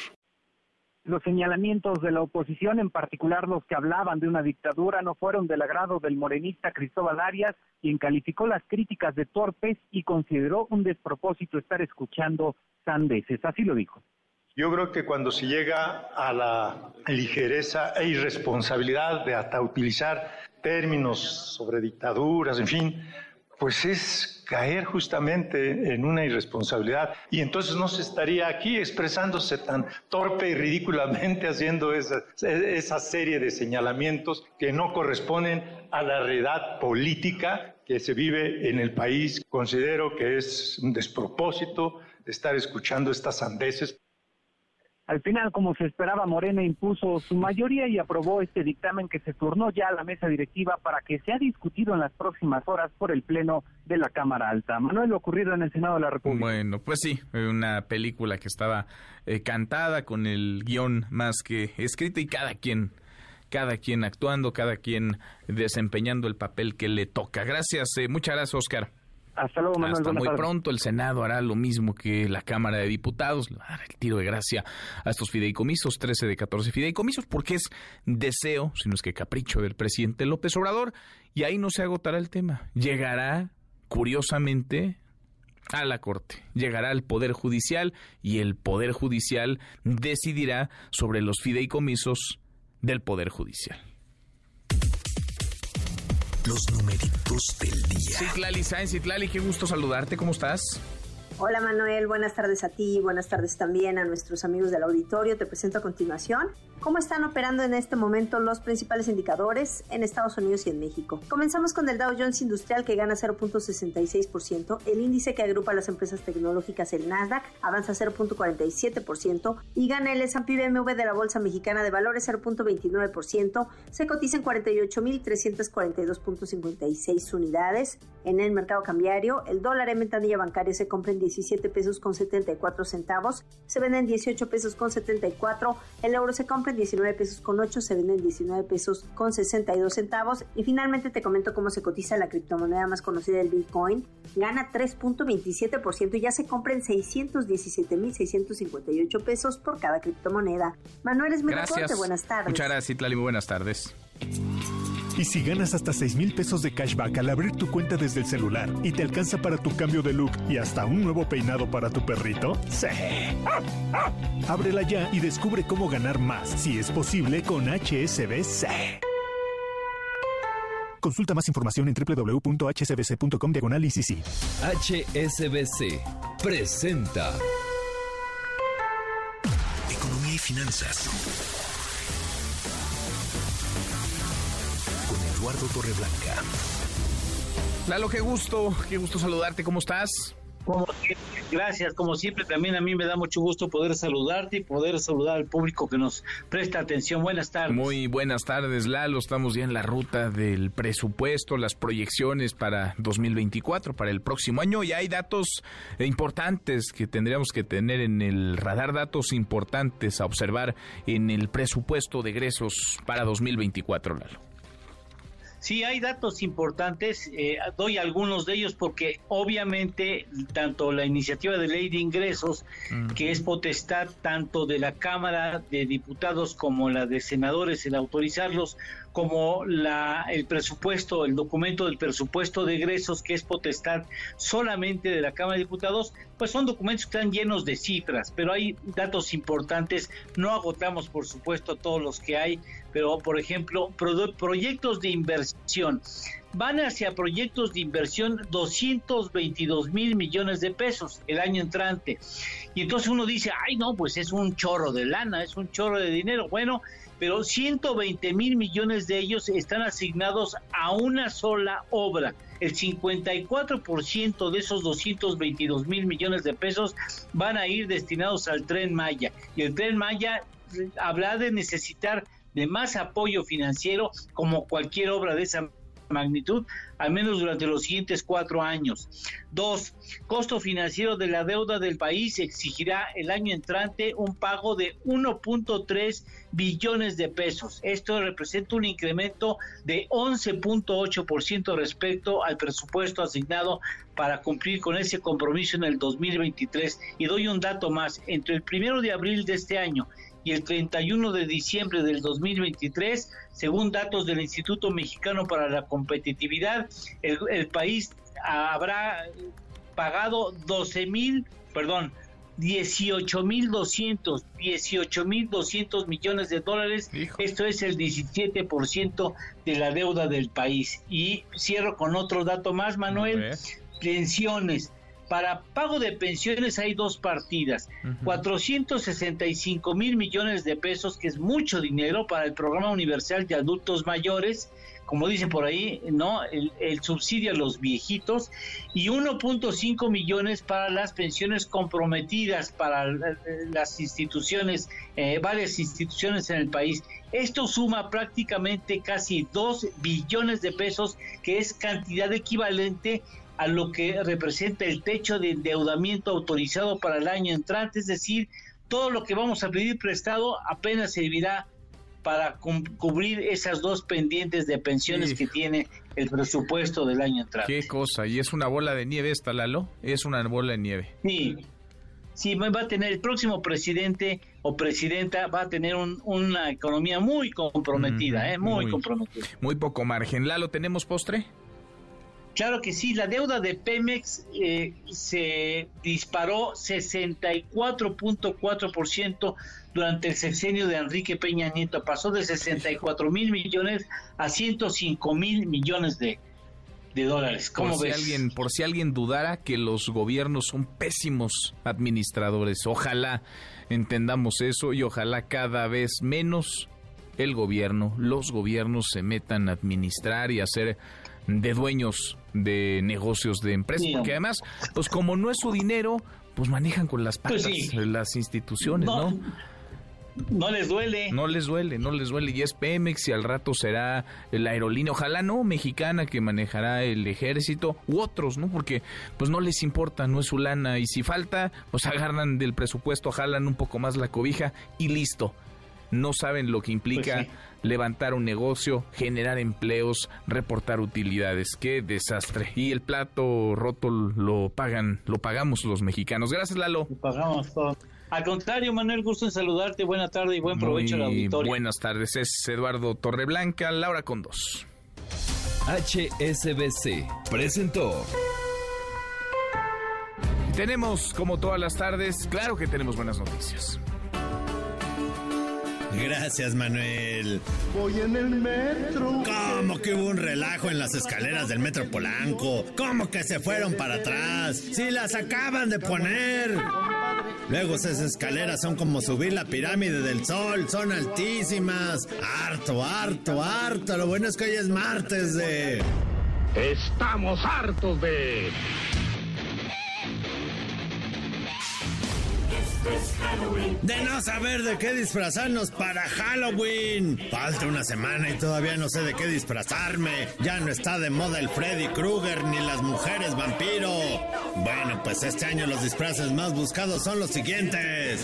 Los señalamientos de la oposición, en particular los que hablaban de una dictadura, no fueron del agrado del morenista Cristóbal Arias, quien calificó las críticas de torpes y consideró un despropósito estar escuchando sandeces. Así lo dijo.
Yo creo que cuando se llega a la ligereza e irresponsabilidad de hasta utilizar términos sobre dictaduras, en fin, pues es caer justamente en una irresponsabilidad y entonces no se estaría aquí expresándose tan torpe y ridículamente haciendo esa, esa serie de señalamientos que no corresponden a la realidad política que se vive en el país. Considero que es un despropósito estar escuchando estas sandeces.
Al final, como se esperaba, Morena impuso su mayoría y aprobó este dictamen que se turnó ya a la mesa directiva para que sea discutido en las próximas horas por el Pleno de la Cámara Alta. Manuel, lo ocurrido en el Senado de la República.
Bueno, pues sí, una película que estaba eh, cantada con el guion más que escrito y cada quien cada quien actuando, cada quien desempeñando el papel que le toca. Gracias, eh, muchas gracias, Oscar.
Hasta luego, Manuel.
Hasta muy pronto. El Senado hará lo mismo que la Cámara de Diputados. Le va a dar el tiro de gracia a estos fideicomisos, 13 de 14 fideicomisos, porque es deseo, si no es que capricho del presidente López Obrador. Y ahí no se agotará el tema. Llegará, curiosamente, a la Corte. Llegará al Poder Judicial y el Poder Judicial decidirá sobre los fideicomisos del Poder Judicial.
Los numeritos del día.
Citlali Sainz, Citlali, qué gusto saludarte, ¿cómo estás?
Hola Manuel, buenas tardes a ti, buenas tardes también a nuestros amigos del auditorio. Te presento a continuación cómo están operando en este momento los principales indicadores en Estados Unidos y en México. Comenzamos con el Dow Jones Industrial que gana 0.66%, el índice que agrupa las empresas tecnológicas, el Nasdaq, avanza 0.47% y gana el S&P BMW de la Bolsa Mexicana de Valores 0.29%, se cotiza en 48.342.56 unidades. En el mercado cambiario, el dólar en ventanilla bancaria se compra en 17 pesos con 74 centavos, se vende en 18 pesos con 74, el euro se compra en 19 pesos con 8, se vende en 19 pesos con 62 centavos y finalmente te comento cómo se cotiza la criptomoneda más conocida, el Bitcoin, gana 3.27% y ya se compra en 617.658 pesos por cada criptomoneda. Manuel es mi buenas tardes.
Muchas gracias, Itlali, muy buenas tardes.
Y si ganas hasta 6 mil pesos de cashback al abrir tu cuenta desde el celular y te alcanza para tu cambio de look y hasta un nuevo peinado para tu perrito, ¡sí! Ábrela ya y descubre cómo ganar más, si es posible, con HSBC. Consulta más información en www.hsbc.com diagonal
HSBC presenta Economía y Finanzas Eduardo Torreblanca.
Lalo, qué gusto, qué gusto saludarte, ¿cómo estás?
Como gracias, como siempre también a mí me da mucho gusto poder saludarte y poder saludar al público que nos presta atención. Buenas tardes.
Muy buenas tardes, Lalo. Estamos ya en la ruta del presupuesto, las proyecciones para 2024, para el próximo año y hay datos importantes que tendríamos que tener en el radar, datos importantes a observar en el presupuesto de egresos para 2024, Lalo.
Sí, hay datos importantes, eh, doy algunos de ellos porque obviamente tanto la iniciativa de ley de ingresos, que es potestad tanto de la Cámara de Diputados como la de senadores en autorizarlos, como la, el presupuesto, el documento del presupuesto de egresos, que es potestad solamente de la Cámara de Diputados, pues son documentos que están llenos de cifras, pero hay datos importantes. No agotamos, por supuesto, todos los que hay, pero, por ejemplo, proyectos de inversión. Van hacia proyectos de inversión 222 mil millones de pesos el año entrante. Y entonces uno dice, ay, no, pues es un chorro de lana, es un chorro de dinero. Bueno, pero 120 mil millones de ellos están asignados a una sola obra. El 54% de esos 222 mil millones de pesos van a ir destinados al tren Maya. Y el tren Maya habrá de necesitar de más apoyo financiero como cualquier obra de esa magnitud, al menos durante los siguientes cuatro años. Dos, costo financiero de la deuda del país exigirá el año entrante un pago de 1.3 billones de pesos. Esto representa un incremento de 11.8% respecto al presupuesto asignado para cumplir con ese compromiso en el 2023. Y doy un dato más, entre el primero de abril de este año y el 31 de diciembre del 2023, según datos del Instituto Mexicano para la Competitividad, el, país habrá pagado 12 mil, perdón, 18 mil 200, 18 mil 200 millones de dólares. Esto es el 17% de la deuda del país. Y cierro con otro dato más, Manuel. Pensiones. Para pago de pensiones hay dos partidas, 465 mil millones de pesos, que es mucho dinero para el programa universal de adultos mayores, como dicen por ahí, ¿no? El, subsidio a los viejitos, y 1.5 millones para las pensiones comprometidas para las instituciones, eh, varias instituciones en el país. Esto suma prácticamente casi 2 billones de pesos, que es cantidad equivalente a lo que representa el techo de endeudamiento autorizado para el año entrante, es decir, todo lo que vamos a pedir prestado apenas servirá para cubrir esas dos pendientes de pensiones que tiene el presupuesto del año entrante.
Qué cosa, y es una bola de nieve esta, Lalo, es una bola de nieve.
Sí, sí, va a tener el próximo presidente o presidenta, va a tener una economía muy comprometida, ¿eh? muy comprometida.
Muy poco margen. Lalo, ¿tenemos postre?
Claro que sí, la deuda de Pemex eh, se disparó 64.4% durante el sexenio de Enrique Peña Nieto, pasó de 64 mil millones a 105 mil millones de, dólares. ¿Cómo
por Si alguien, por si alguien dudara que los gobiernos son pésimos administradores, ojalá entendamos eso y ojalá cada vez menos el gobierno, los gobiernos se metan a administrar y hacer de dueños de negocios de empresas, porque además, pues como no es su dinero, pues manejan con las pues patas las instituciones, ¿no?
¿no? les duele.
No les duele, no les duele. Y es Pemex y al rato será la aerolínea, ojalá no mexicana que manejará el ejército u otros, ¿no? Porque pues no les importa, no es su lana. Y si falta, pues agarran del presupuesto, jalan un poco más la cobija y listo no saben lo que implica pues levantar un negocio, generar empleos, reportar utilidades. Qué desastre. Y el plato roto lo pagan, lo pagamos los mexicanos. Gracias, Lalo.
Lo pagamos todo. Al contrario, Manuel, gusto en saludarte. Buena tarde y buen provecho a la auditorio.
Buenas tardes. Es Eduardo Torreblanca, Laura con dos.
HSBC presentó.
Tenemos, como todas las tardes, claro que tenemos buenas noticias.
Gracias, Manuel.
Voy en el metro.
¿Cómo que hubo un relajo en las escaleras del metro Polanco? ¿Cómo que se fueron para atrás? Si las acaban de poner. Luego esas escaleras son como subir la pirámide del sol, son altísimas. Harto, harto, harto. Lo bueno es que hoy es martes de...
Estamos hartos de...
De no saber de qué disfrazarnos para Halloween. Falta una semana y todavía no sé de qué disfrazarme. Ya no está de moda el Freddy Krueger ni las mujeres vampiro. Bueno, pues este año los disfraces más buscados son los siguientes.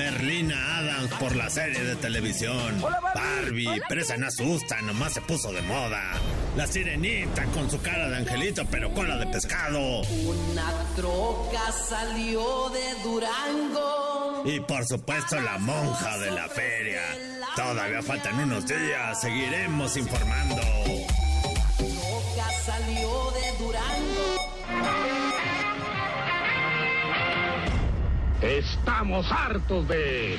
Merlina Adams por la serie de televisión. Barbie, presa no asusta, nomás se puso de moda. La sirenita con su cara de angelito pero cola de pescado.
Una troca salió de Durango.
Y por supuesto la monja de la feria. Todavía faltan unos días, seguiremos informando.
Estamos hartos de...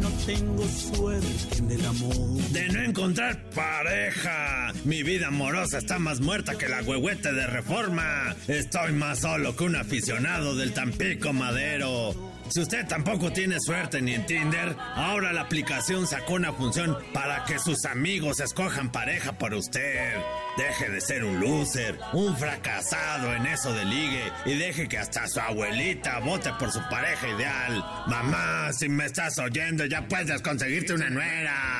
No tengo suerte en el amor.
De no encontrar pareja. Mi vida amorosa está más muerta que la huehuete de reforma. Estoy más solo que un aficionado del Tampico Madero. Si usted tampoco tiene suerte ni en Tinder, ahora la aplicación sacó una función para que sus amigos escojan pareja por usted. Deje de ser un loser, un fracasado en eso de ligue y deje que hasta su abuelita vote por su pareja ideal. Mamá, si me estás oyendo, ya puedes conseguirte una nuera.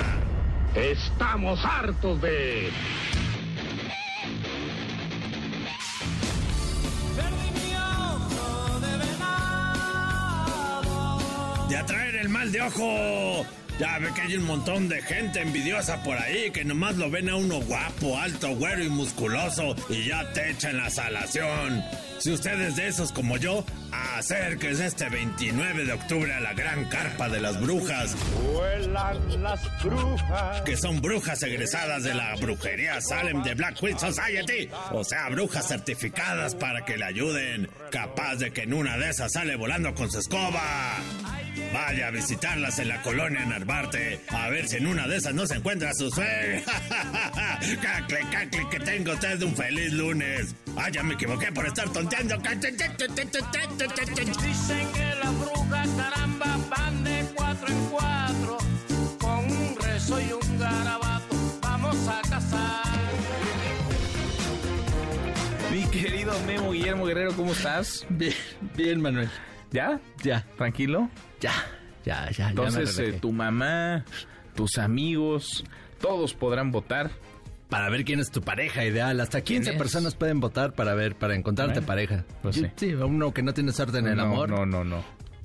Estamos hartos de...
De atraer el mal de ojo. Ya ve que hay un montón de gente envidiosa por ahí que nomás lo ven a uno guapo, alto, güero y musculoso y ya te echan la salación. Si usted es de esos como yo, acérquese este 29 de octubre a la gran carpa de las brujas.
Vuelan las brujas.
Que son brujas egresadas de la brujería Salem de Black Queen Society. O sea, brujas certificadas para que le ayuden. Capaz de que en una de esas sale volando con su escoba. Vaya a visitarlas en la colonia Narvarte. A ver si en una de esas no se encuentra su suegra. cacle, cacle, que tengo usted un feliz lunes. Ah, ya me equivoqué por estar tonteando.
Dicen que las brujas, caramba, van de cuatro en cuatro. Con un rezo y un garabato, vamos a casar.
Mi querido Memo Guillermo Guerrero, ¿cómo estás?
Bien, bien, Manuel.
¿Ya?
Ya.
¿Tranquilo?
Ya, ya, ya.
Entonces,
ya me
eh, tu mamá, tus amigos, todos podrán votar.
Para ver quién es tu pareja ideal. Hasta 15
es?
personas pueden votar para ver, para encontrarte pareja.
pues
Yo-
sí.
uno que no tiene suerte en el
No,
amor.
No, no, no.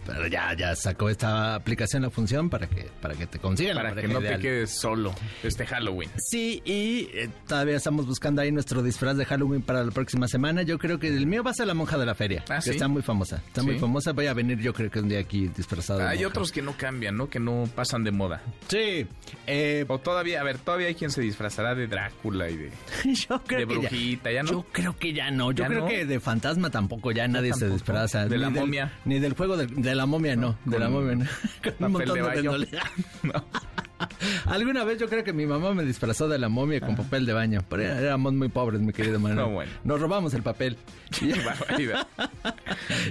Pero ya, ya sacó esta aplicación la función para que, para que te consigan
Para que no
ideal.
te quedes solo este Halloween.
Sí, y eh, todavía estamos buscando ahí nuestro disfraz de Halloween para la próxima semana. Yo creo que el mío va a ser la monja de la feria.
Ah,
que
¿sí?
está muy famosa. Está muy famosa. Voy a venir yo creo que un día aquí disfrazado. de
Hay
monja.
otros que no cambian, ¿no? Que no pasan de moda.
Sí. eh,
O todavía, a ver, todavía hay quien se disfrazará de Drácula y de,
yo creo
de
ya-
brujita, ¿ya, no?
Yo creo que ya no. Yo
¿Ya
creo
no?
que de fantasma tampoco ya nadie se disfraza.
¿De
Ni
la
del-
momia?
Ni del juego de, de la momia, no. de
con
la momia, no. Con un montón
de
de. Alguna vez yo creo que mi mamá me disfrazó de la momia con papel de baño. Pero éramos muy pobres, mi querido Manuel.
No, bueno.
Nos robamos el papel.
Qué barbaridad.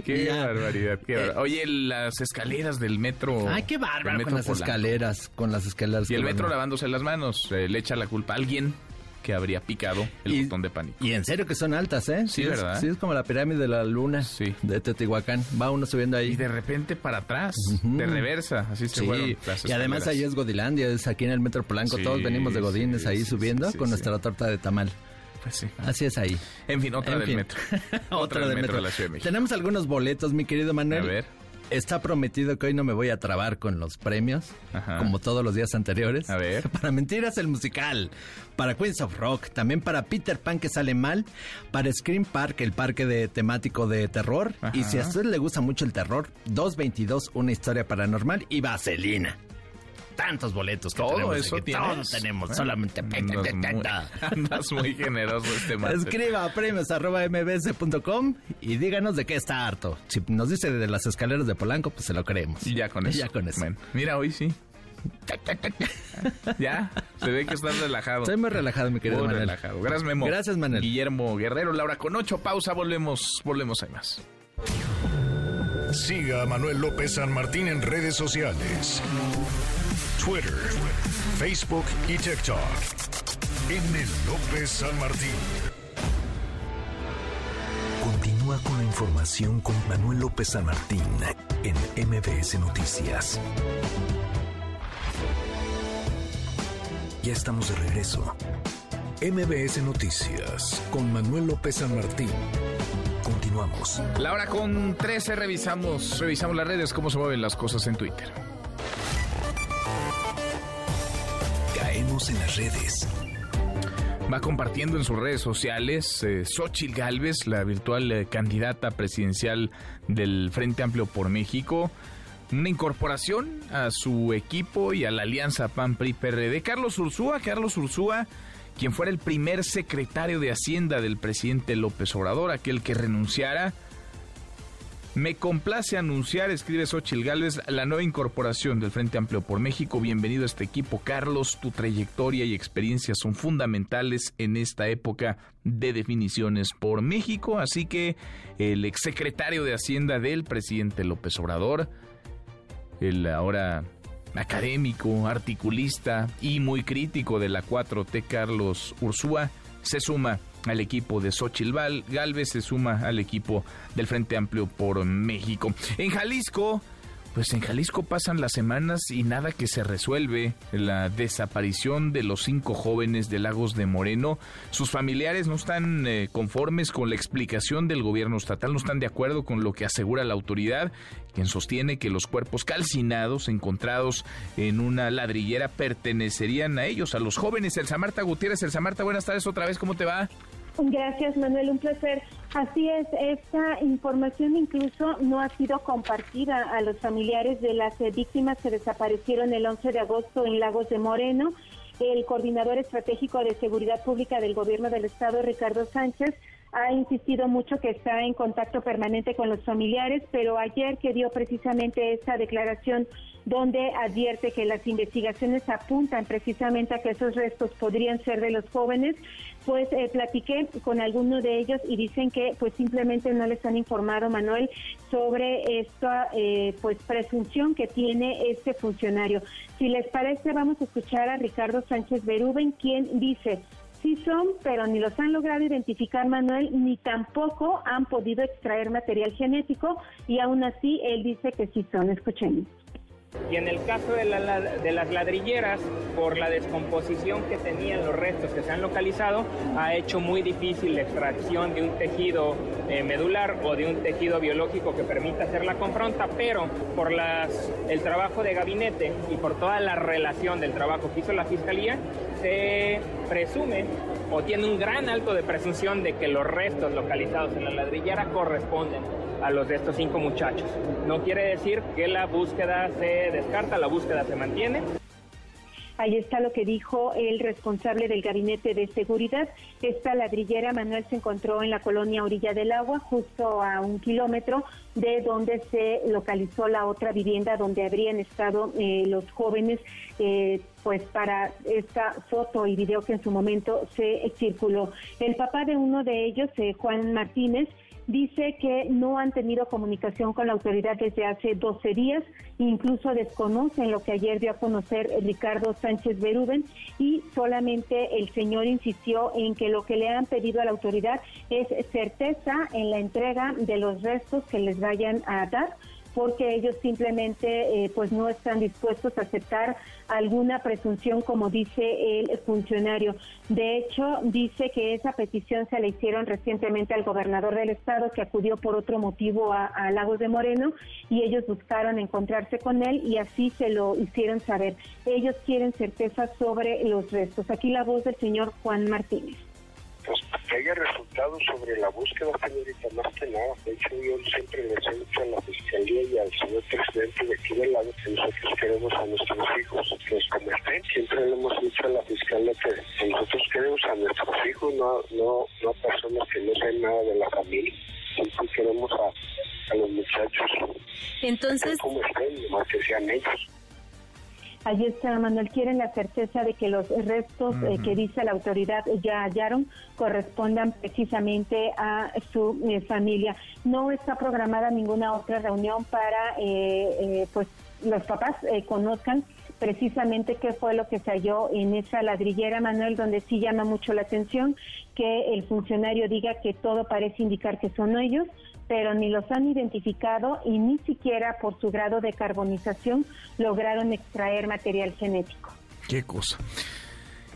Qué
Ya.
barbaridad, qué barbaridad. Oye, las escaleras del metro.
Ay, qué bárbaro con las
Polanco.
escaleras. Con las escaleras.
Y el metro lavándose las manos. eh, le echa la culpa a alguien que habría picado el
Y-
botón de pánico.
Y en serio que son altas, ¿eh?
Sí,
es-
¿verdad?
Sí, es como la pirámide de la luna
Sí.
de Teotihuacán. Va uno subiendo ahí.
Y de repente para atrás, de reversa, así se
Sí, y además ahí es Godilandia, es aquí en el Metro Polanco, todos venimos de Godines ahí subiendo con nuestra torta de tamal.
Pues sí.
Así es ahí.
En fin, otra
En
del
fin.
metro.
Otra del metro.
de la Ciudad de México.
Tenemos algunos boletos, mi querido Manuel.
A ver.
Está prometido que hoy no me voy a trabar con los premios,
Ajá.
como todos los días anteriores.
A ver.
Para Mentiras el musical, para Queens of Rock, también para Peter Pan que sale mal, para Scream Park, el parque de temático de terror.
Ajá.
Y si a usted le gusta mucho el terror, 222, una historia paranormal y Vaselina. Tantos boletos que
Todo
tenemos
eso
aquí. Todos tenemos, solamente...
Andas muy, andas muy generoso este martes.
Escriba a premios arroba mbs.com y díganos de qué está harto. Si nos dice de las escaleras de Polanco, pues se lo creemos.
Y ya con eso.
Ya con eso.
Bueno, mira, hoy sí. ya, se ve que estás relajado.
Estoy muy relajado, mi querido
Muy
Manuel.
relajado. Gracias, Memo.
Gracias, Manuel.
Guillermo Guerrero, Laura con ocho. Pausa, volvemos, volvemos, hay más.
Siga a Manuel López San Martín en redes sociales. Twitter, Facebook y TikTok. M. López San Martín.
Continúa con la información con Manuel López San Martín en MBS Noticias. Ya estamos de regreso. MBS Noticias con Manuel López San Martín. Continuamos.
La hora con 13 revisamos, revisamos las redes, cómo se mueven las cosas en Twitter.
En las redes.
Va compartiendo en sus redes sociales eh, Xochitl Gálvez, la virtual eh, candidata presidencial del Frente Amplio por México, una incorporación a su equipo y a la alianza PAN-PRI-PRD. Carlos Ursúa, Carlos Ursúa, quien fuera el primer secretario de Hacienda del presidente López Obrador, aquel que renunciara. Me complace anunciar, escribe Xochitl Gálvez, la nueva incorporación del Frente Amplio por México. Bienvenido a este equipo, Carlos. Tu trayectoria y experiencia son fundamentales en esta época de definiciones por México. Así que el exsecretario de Hacienda del presidente López Obrador, el ahora académico, articulista y muy crítico de la 4T, Carlos Ursúa, se suma al equipo de Xochitl Galvez, se suma al equipo del Frente Amplio por México. En Jalisco, pues en Jalisco pasan las semanas y nada que se resuelve. La desaparición de los cinco jóvenes de Lagos de Moreno. Sus familiares no están eh, conformes con la explicación del gobierno estatal, no están de acuerdo con lo que asegura la autoridad, quien sostiene que los cuerpos calcinados encontrados en una ladrillera pertenecerían a ellos, a los jóvenes. Elsa Marta Gutiérrez, Elsa Marta, buenas tardes otra vez, ¿cómo te va?
Gracias, Manuel, un placer. Así es, esta información incluso no ha sido compartida a los familiares de las eh, víctimas que desaparecieron el 11 de agosto en Lagos de Moreno. El coordinador estratégico de seguridad pública del gobierno del estado, Ricardo Sánchez, ha insistido mucho que está en contacto permanente con los familiares, pero ayer que dio precisamente esta declaración donde advierte que las investigaciones apuntan precisamente a que esos restos podrían ser de los jóvenes, pues eh, platiqué con algunos de ellos y dicen que pues simplemente no les han informado, Manuel, sobre esta eh, pues presunción que tiene este funcionario. Si les parece, vamos a escuchar a Ricardo Sánchez Berúben, quien dice, sí son, pero ni los han logrado identificar, Manuel, ni tampoco han podido extraer material genético y aún así él dice que sí son. Escuchemos.
Y en el caso de, las ladrilleras, por la descomposición que tenían los restos que se han localizado, ha hecho muy difícil la extracción de un tejido eh, medular o de un tejido biológico que permita hacer la confronta, pero por el trabajo de gabinete y por toda la relación del trabajo que hizo la Fiscalía, se presume o tiene un gran alto de presunción de que los restos localizados en la ladrillera corresponden a los de estos cinco muchachos. No quiere decir que la búsqueda se descarta, la búsqueda se mantiene.
Ahí está lo que dijo el responsable del gabinete de seguridad. Esta ladrillera, Manuel, se encontró en la colonia Orilla del Agua, justo a un kilómetro de donde se localizó la otra vivienda donde habrían estado eh, los jóvenes, eh, pues para esta foto y video que en su momento se circuló. El papá de uno de ellos, eh, Juan Martínez, dice que no han tenido comunicación con la autoridad desde hace 12 días, incluso desconocen lo que ayer dio a conocer Ricardo Sánchez Berúben y solamente el señor insistió en que lo que le han pedido a la autoridad es certeza en la entrega de los restos que les vayan a dar porque ellos simplemente eh, pues no están dispuestos a aceptar alguna presunción como dice el funcionario. De hecho, dice que esa petición se le hicieron recientemente al gobernador del estado que acudió por otro motivo a, Lagos de Moreno y ellos buscaron encontrarse con él y así se lo hicieron saber. Ellos quieren certeza sobre los restos. Aquí la voz del señor Juan Martínez
que haya resultados sobre la búsqueda, señorita, más que nada. De hecho, yo siempre les he dicho a la Fiscalía y al señor presidente de aquí del lado que nosotros queremos a nuestros hijos que como estén. Siempre le hemos dicho a la Fiscalía que nosotros queremos a nuestros hijos, no, no, no a personas que no saben nada de la familia. Siempre queremos a, a los muchachos.
Entonces...
Como estén, más que sean ellos.
Allí está, Manuel. Quieren la certeza de que los restos eh, que dice la autoridad ya hallaron correspondan precisamente a su eh, familia. No está programada ninguna otra reunión para, eh, pues, los papás conozcan precisamente qué fue lo que se halló en esa ladrillera, Manuel, donde sí llama mucho la atención que el funcionario diga que todo parece indicar que son ellos, pero ni los han identificado y ni siquiera por su grado de carbonización lograron extraer material genético.
Qué cosa.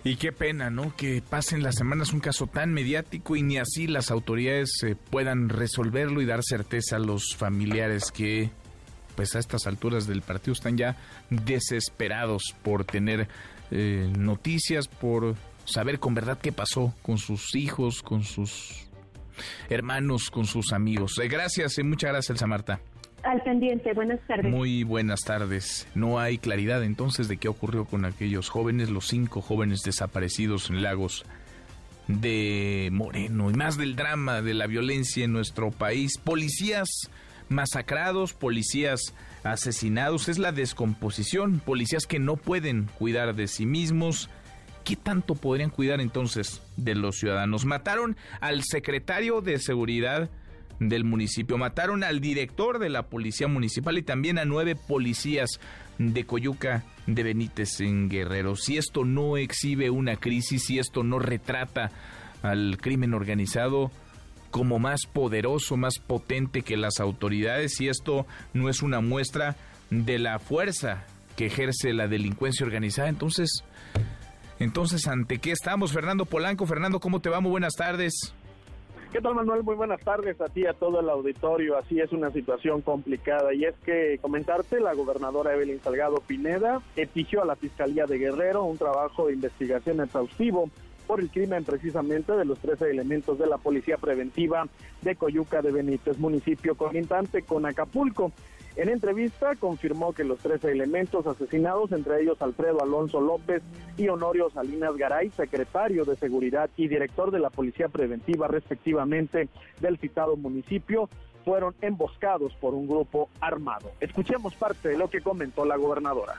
Y qué pena, ¿no? Que pasen las semanas un caso tan mediático y ni así las autoridades eh, puedan resolverlo y dar certeza a los familiares que, pues a estas alturas del partido están ya desesperados por tener eh, noticias, por saber con verdad qué pasó con sus hijos, con sus hermanos, con sus amigos. Eh, gracias y muchas gracias, Elsa Marta.
Al pendiente, buenas tardes.
Muy buenas tardes. No hay claridad entonces de qué ocurrió con aquellos jóvenes, los cinco jóvenes desaparecidos en Lagos de Moreno y más del drama de la violencia en nuestro país. Policías masacrados, policías asesinados, es la descomposición, policías que no pueden cuidar de sí mismos, ¿qué tanto podrían cuidar entonces de los ciudadanos? Mataron al secretario de seguridad del municipio, mataron al director de la policía municipal y también a nueve policías de Coyuca de Benítez en Guerrero. Si esto no exhibe una crisis, si esto no retrata al crimen organizado como más poderoso, más potente que las autoridades y esto no es una muestra de la fuerza que ejerce la delincuencia organizada. Entonces, entonces, ¿ante qué estamos? Fernando Polanco, Fernando, ¿cómo te va? Muy buenas tardes.
¿Qué tal, Manuel? Muy buenas tardes a ti a todo el auditorio. Así es una situación complicada y es que comentarte, la gobernadora Evelyn Salgado Pineda exigió a la Fiscalía de Guerrero un trabajo de investigación exhaustivo por el crimen precisamente de los 13 elementos de la Policía Preventiva de Coyuca de Benítez, municipio colindante con Acapulco. En entrevista confirmó que los 13 elementos asesinados, entre ellos Alfredo Alonso López y Honorio Salinas Garay, secretario de Seguridad y director de la Policía Preventiva respectivamente del citado municipio, fueron emboscados por un grupo armado. Escuchemos parte de lo que comentó la gobernadora.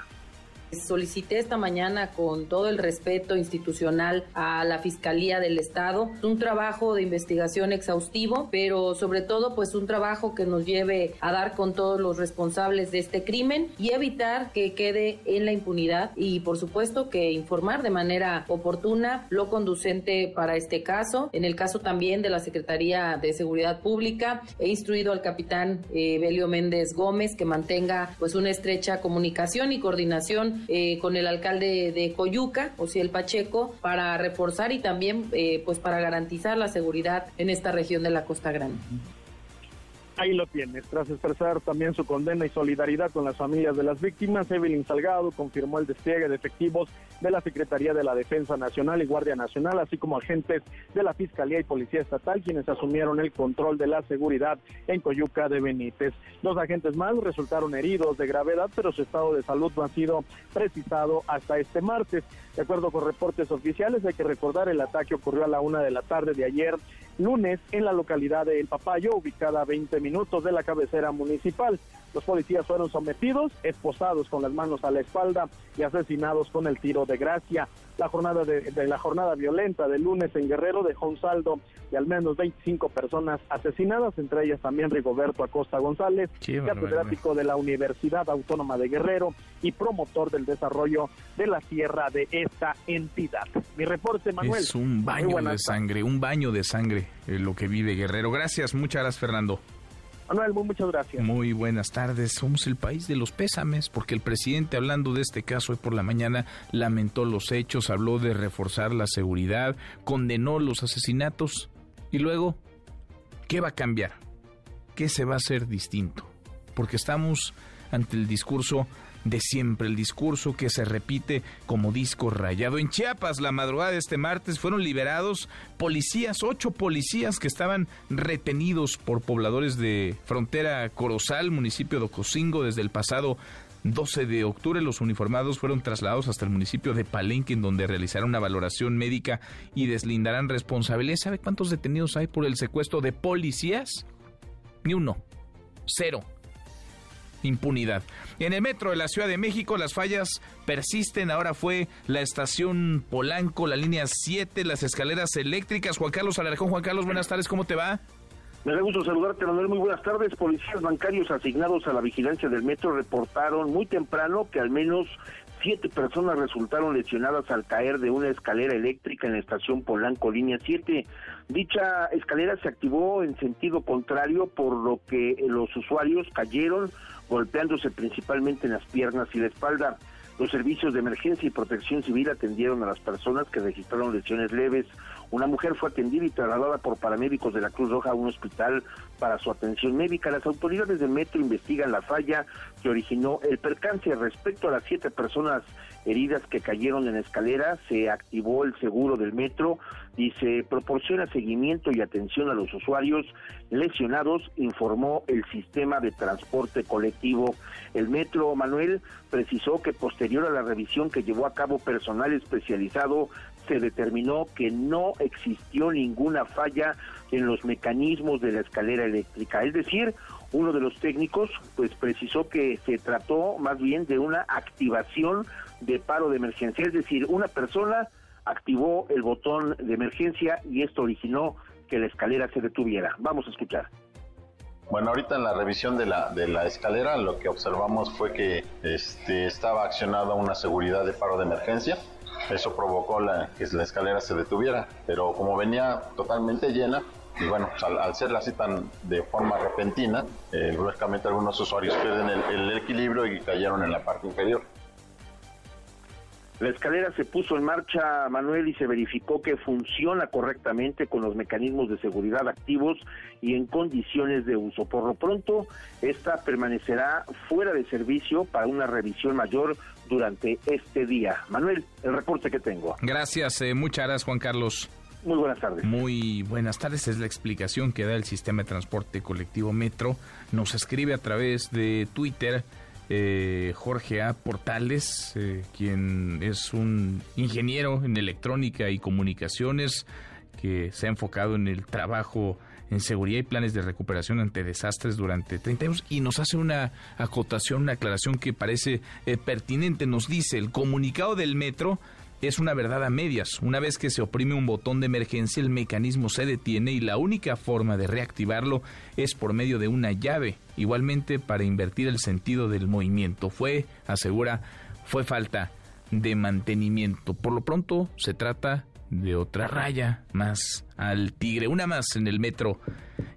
Solicité esta mañana con todo el respeto institucional a la Fiscalía del Estado un trabajo de investigación exhaustivo, pero sobre todo pues un trabajo que nos lleve a dar con todos los responsables de este crimen y evitar que quede en la impunidad y por supuesto que informar de manera oportuna lo conducente para este caso. En el caso también de la Secretaría de Seguridad Pública he instruido al capitán eh, Belio Méndez Gómez que mantenga pues una estrecha comunicación y coordinación eh, con el alcalde de Coyuca, el Pacheco, para reforzar y también eh, pues para garantizar la seguridad en esta región de la Costa Grande.
Ahí lo tienes. Tras expresar también su condena y solidaridad con las familias de las víctimas, Evelyn Salgado confirmó el despliegue de efectivos de la Secretaría de la Defensa Nacional y Guardia Nacional, así como agentes de la Fiscalía y Policía Estatal, quienes asumieron el control de la seguridad en Coyuca de Benítez. Dos agentes más resultaron heridos de gravedad, pero su estado de salud no ha sido precisado hasta este martes. De acuerdo con reportes oficiales, hay que recordar el ataque ocurrió a la una de la tarde de ayer lunes en la localidad de El Papayo, ubicada a 20 minutos de la cabecera municipal. Los policías fueron sometidos, esposados con las manos a la espalda y asesinados con el tiro de gracia. La jornada de, la jornada violenta del lunes en Guerrero dejó un saldo de al menos 25 personas asesinadas, entre ellas también Rigoberto Acosta González, catedrático de la Universidad Autónoma de Guerrero y promotor del desarrollo de la sierra de esta entidad. Mi reporte, Manuel.
Es un baño de sangre, un baño de sangre eh, lo que vive Guerrero. Gracias, muchas gracias, Fernando.
Manuel, muchas gracias.
Muy buenas tardes. Somos el país de los pésames, porque el presidente, hablando de este caso hoy por la mañana, lamentó los hechos, habló de reforzar la seguridad, condenó los asesinatos. Y luego, ¿qué va a cambiar? ¿Qué se va a hacer distinto? Porque estamos ante el discurso de siempre, el discurso que se repite como disco rayado. En Chiapas, la madrugada de este martes, fueron liberados policías, ocho policías que estaban retenidos por pobladores de frontera Corozal, municipio de Ocosingo, desde el pasado 12 de octubre los uniformados fueron trasladados hasta el municipio de Palenque en donde realizarán una valoración médica y deslindarán responsabilidad. ¿Sabe cuántos detenidos hay por el secuestro de policías? Ni uno. Cero impunidad. En el metro de la Ciudad de México las fallas persisten. Ahora fue la estación Polanco, la línea 7, las escaleras eléctricas. Juan Carlos Alarcón. Juan Carlos, buenas tardes, ¿cómo te va?
Me da gusto saludarte, Manuel. Muy buenas tardes. Policías bancarios asignados a la vigilancia del metro reportaron muy temprano que al menos siete personas resultaron lesionadas al caer de una escalera eléctrica en la estación Polanco, línea 7. Dicha escalera se activó en sentido contrario, por lo que los usuarios cayeron golpeándose principalmente en las piernas y la espalda. Los servicios de emergencia y protección civil atendieron a las personas que registraron lesiones leves. Una mujer fue atendida y trasladada por paramédicos de la Cruz Roja a un hospital para su atención médica. Las autoridades del metro investigan la falla que originó el percance. Respecto a las siete personas heridas que cayeron en escalera, se activó el seguro del metro y se proporciona seguimiento y atención a los usuarios lesionados, informó el sistema de transporte colectivo. El Metro Manuel precisó que posterior a la revisión que llevó a cabo personal especializado, se determinó que no existió ninguna falla en los mecanismos de la escalera eléctrica. Es decir, uno de los técnicos pues precisó que se trató más bien de una activación de paro de emergencia, es decir, una persona activó el botón de emergencia y esto originó que la escalera se detuviera. Vamos a escuchar.
Bueno, ahorita en la revisión de la, de la escalera lo que observamos fue que este, estaba accionada una seguridad de paro de emergencia
Eso provocó la, que la escalera se detuviera, pero como venía totalmente llena, y bueno, pues, al, ser así tan de forma repentina, eh, lógicamente algunos usuarios pierden el equilibrio y cayeron en la parte inferior.
La escalera se puso en marcha, Manuel, y se verificó que funciona correctamente con los mecanismos de seguridad activos y en condiciones de uso. Por lo pronto, esta permanecerá fuera de servicio para una revisión mayor durante este día. Manuel, el reporte que tengo.
Gracias, eh, muchas gracias, Juan Carlos.
Muy buenas tardes.
Muy buenas tardes. Es la explicación que da el sistema de transporte colectivo Metro. Nos escribe a través de Twitter eh, Jorge A. Portales, eh, quien es un ingeniero en electrónica y comunicaciones que se ha enfocado en el trabajo en seguridad y planes de recuperación ante desastres durante 30 años y nos hace una acotación, una aclaración que parece eh, pertinente. Nos dice, el comunicado del metro es una verdad a medias. Una vez que se oprime un botón de emergencia, el mecanismo se detiene y la única forma de reactivarlo es por medio de una llave. Igualmente, para invertir el sentido del movimiento. Fue, asegura, fue falta de mantenimiento. Por lo pronto, se trata de otra raya más al tigre, una más en el metro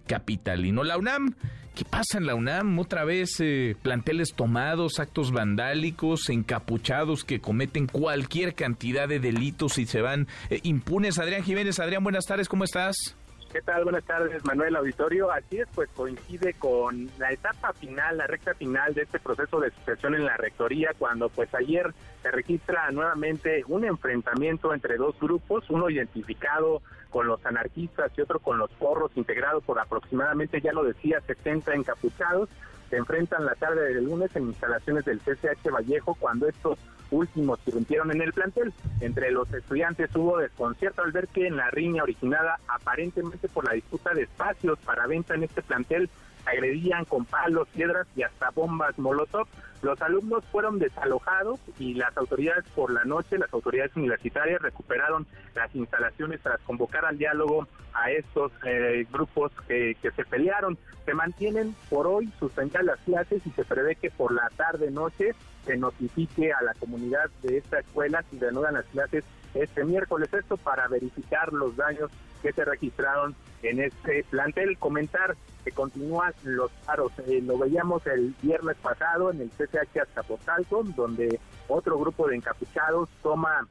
capitalino. La UNAM ¿Qué pasa en la UNAM? Otra vez eh, planteles tomados, actos vandálicos, encapuchados que cometen cualquier cantidad de delitos y se van eh, impunes. Adrián Jiménez, Adrián, buenas tardes, ¿cómo estás?
¿Qué tal? Buenas tardes, Manuel Auditorio. Así es, pues coincide con la etapa final, la recta final de este proceso de sucesión en la rectoría, cuando pues ayer se registra nuevamente un enfrentamiento entre dos grupos, uno identificado con los anarquistas y otro con los porros, integrados por aproximadamente, ya lo decía, 70 encapuchados, se enfrentan la tarde del lunes en instalaciones del CCH Vallejo cuando estos últimos irrumpieron en el plantel. Entre los estudiantes hubo desconcierto al ver que en la riña originada aparentemente por la disputa de espacios para venta en este plantel agredían con palos, piedras y hasta bombas molotov. Los alumnos fueron desalojados y las autoridades por la noche, las autoridades universitarias recuperaron las instalaciones tras convocar al diálogo a estos eh, grupos que, que, se pelearon. Se mantienen por hoy suspendidas las clases y se prevé que por la tarde-noche se notifique a la comunidad de esta escuela si reanudan las clases este miércoles. Esto para verificar los daños que se registraron en este plantel. Comentar que continúan los paros. Eh, lo veíamos el viernes pasado en el CCH Azcapotzalco, donde otro grupo de encapuchados toma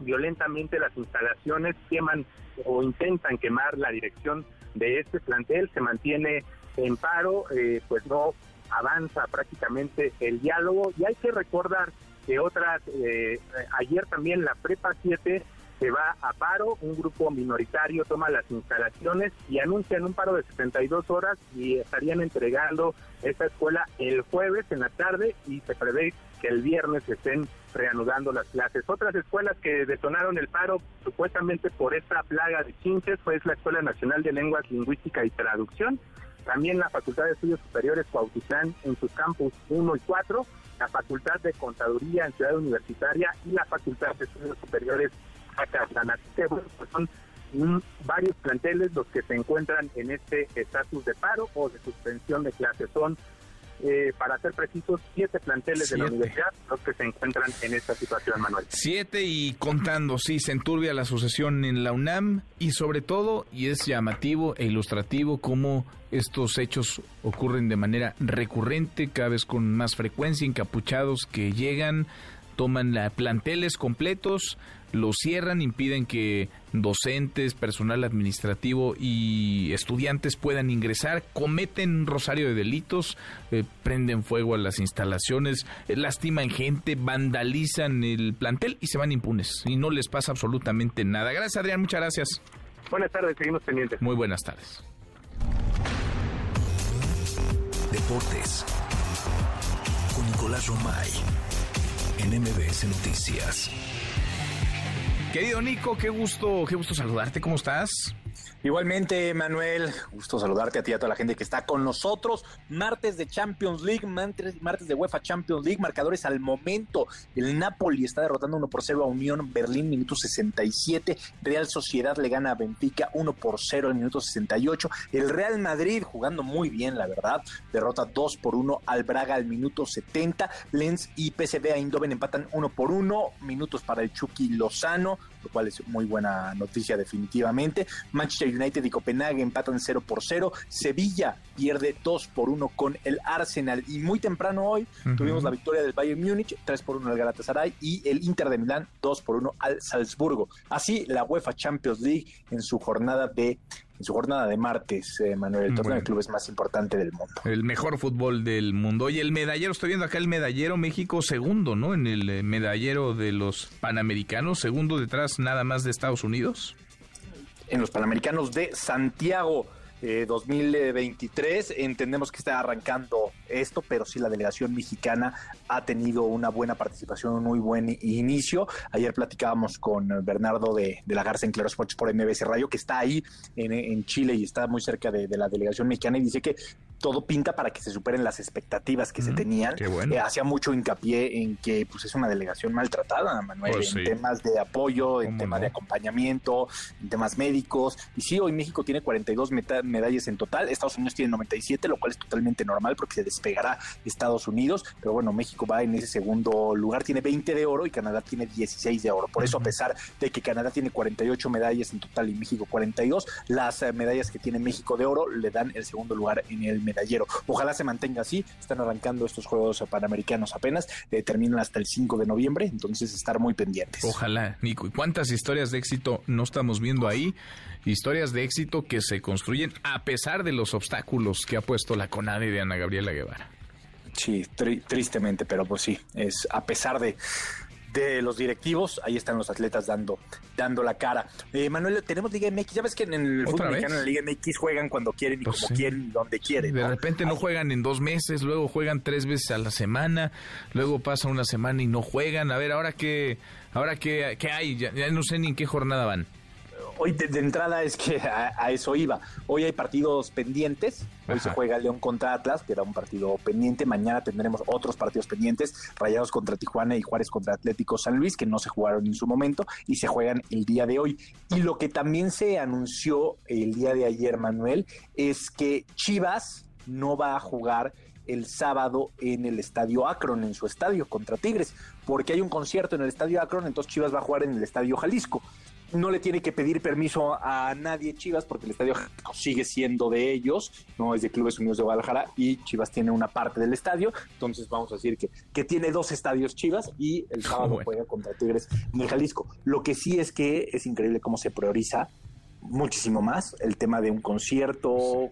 violentamente las instalaciones, queman o intentan quemar la dirección de este plantel, se mantiene en paro, eh, pues no avanza prácticamente el diálogo y hay que recordar que otras, eh, ayer también la Prepa 7 se va a paro, un grupo minoritario toma las instalaciones y anuncian un paro de 72 horas y estarían entregando esta escuela el jueves en la tarde y se prevé que el viernes estén reanudando las clases. Otras escuelas que detonaron el paro supuestamente por esta plaga de chinches fue la Escuela Nacional de Lenguas Lingüística y Traducción, también la Facultad de Estudios Superiores Cuautitlán en sus campus 1 y 4, la Facultad de Contaduría en Ciudad Universitaria y la Facultad de Estudios Superiores pues son varios planteles los que se encuentran en este estatus de paro o de suspensión de clases. Son, eh, para ser precisos, siete planteles de la universidad los que se encuentran en esta situación, Manuel.
Siete y contando, sí, se enturbia la sucesión en la UNAM y sobre todo, y es llamativo e ilustrativo, cómo estos hechos ocurren de manera recurrente, cada vez con más frecuencia, encapuchados que llegan toman la, planteles completos, los cierran, impiden que docentes, personal administrativo y estudiantes puedan ingresar, cometen un rosario de delitos, eh, prenden fuego a las instalaciones, eh, lastiman gente, vandalizan el plantel y se van impunes y no les pasa absolutamente nada. Gracias Adrián, muchas gracias.
Buenas tardes, seguimos pendientes.
Muy buenas tardes.
Deportes con Nicolás Romay en Noticias.
Querido Nico, qué gusto, qué gusto saludarte, ¿cómo estás?
Igualmente, Manuel, gusto saludarte a ti y a toda la gente que está con nosotros. Martes de Champions League, martes de UEFA Champions League, marcadores al momento. El Napoli está derrotando 1 por 0 a Unión Berlín, minuto 67. Real Sociedad le gana a Benfica 1 por 0 al minuto 68. El Real Madrid, jugando muy bien, la verdad, derrota 2 por 1 al Braga al minuto 70. Lens y PSV Eindhoven empatan 1 por 1. Minutos para el Chucky Lozano lo cual es muy buena noticia definitivamente. Manchester United y Copenhague empatan 0 por 0. Sevilla pierde 2 por 1 con el Arsenal. Y muy temprano hoy tuvimos la victoria del Bayern Múnich, 3 por 1 al Galatasaray y el Inter de Milán, 2 por 1 al Salzburgo. Así la UEFA Champions League en su jornada de en su jornada de martes, eh, Manuel, el torneo de clubes más importante del mundo.
El mejor fútbol del mundo. Y el medallero, estoy viendo acá el medallero México segundo, ¿no? En el eh, medallero de los Panamericanos, segundo detrás nada más de Estados Unidos.
En los Panamericanos de Santiago. 2023. Eh, Entendemos que está arrancando esto, pero sí la delegación mexicana ha tenido una buena participación, un muy buen inicio. Ayer platicábamos con Bernardo de, la Garza en Claro Sports por MBS Radio, que está ahí en, Chile y está muy cerca de, la delegación mexicana y dice que todo pinta para que se superen las expectativas que se tenían. Eh, hacía mucho hincapié en que pues es una delegación maltratada, Manuel, pues en temas de apoyo, en temas de acompañamiento, en temas médicos. Y sí, hoy México tiene 42 medallas en total, Estados Unidos tiene 97, lo cual es totalmente normal porque se despegará Estados Unidos, pero bueno, México va en ese segundo lugar, tiene 20 de oro y Canadá tiene 16 de oro. Por eso, a pesar de que Canadá tiene 48 medallas en total y México 42, las eh, medallas que tiene México de oro le dan el segundo lugar en el medallero. Ojalá se mantenga así. Están arrancando estos Juegos Panamericanos apenas. Eh, terminan hasta el 5 de noviembre, entonces estar muy pendientes.
Ojalá, Nico. ¿Y cuántas historias de éxito no estamos viendo ahí? Historias de éxito que se construyen a pesar de los obstáculos que ha puesto la CONADE de Ana Gabriela Guevara.
Sí, tristemente, pero pues sí, es a pesar de de los directivos, ahí están los atletas dando, dando la cara. Eh, Manuel, tenemos Liga MX, ya ves que en el fútbol mexicano en la Liga MX juegan cuando quieren y pues como quieren, donde quieren.
De repente no juegan en dos meses, luego juegan tres veces a la semana, luego pasa una semana y no juegan. A ver, ahora qué, ahora qué, qué hay, ya no sé ni en qué jornada van
hoy de, entrada es que a, eso iba. Hoy hay partidos pendientes. Hoy se juega León contra Atlas, que era un partido pendiente. Mañana tendremos otros partidos pendientes. Rayados contra Tijuana y Juárez contra Atlético San Luis, que no se jugaron en su momento y se juegan el día de hoy. Y lo que también se anunció el día de ayer, Manuel, es que Chivas no va a jugar el sábado en el Estadio Akron, en su estadio contra Tigres, porque hay un concierto en el Estadio Akron, entonces Chivas va a jugar en el Estadio Jalisco no le tiene que pedir permiso a nadie Chivas porque el estadio sigue siendo de ellos, no es de Clubes Unidos de Guadalajara y Chivas tiene una parte del estadio, entonces vamos a decir que, que tiene dos estadios Chivas y el sábado juega contra Tigres en el Jalisco. Lo que sí es que es increíble cómo se prioriza muchísimo más el tema de un concierto,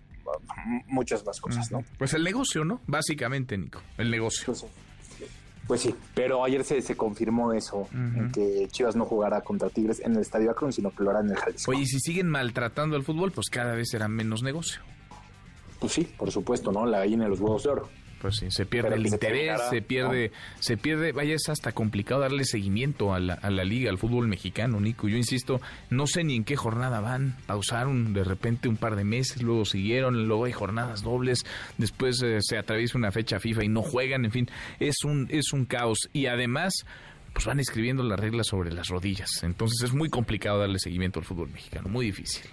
muchas más cosas, ¿no?
Pues el negocio, ¿no? Básicamente, Nico, el negocio.
Pues pues sí, pero ayer se, se confirmó eso, que Chivas no jugará contra Tigres en el Estadio Akron, sino que lo hará en el Jalisco.
Oye, y si siguen maltratando al fútbol, pues cada vez será menos negocio.
Pues sí, por supuesto, ¿no? La gallina de los huevos de oro.
Pues sí, se pierde el interés, se, pierde, se pierde, vaya, es hasta complicado darle seguimiento a la, a la liga, al fútbol mexicano, Nico. Yo insisto, no sé ni en qué jornada van, pausaron de repente un par de meses, luego siguieron, luego hay jornadas dobles, después eh, se atraviesa una fecha FIFA y no juegan, en fin, es un, es un caos. Y además, pues van escribiendo las reglas sobre las rodillas. Entonces es muy complicado darle seguimiento al fútbol mexicano, muy difícil.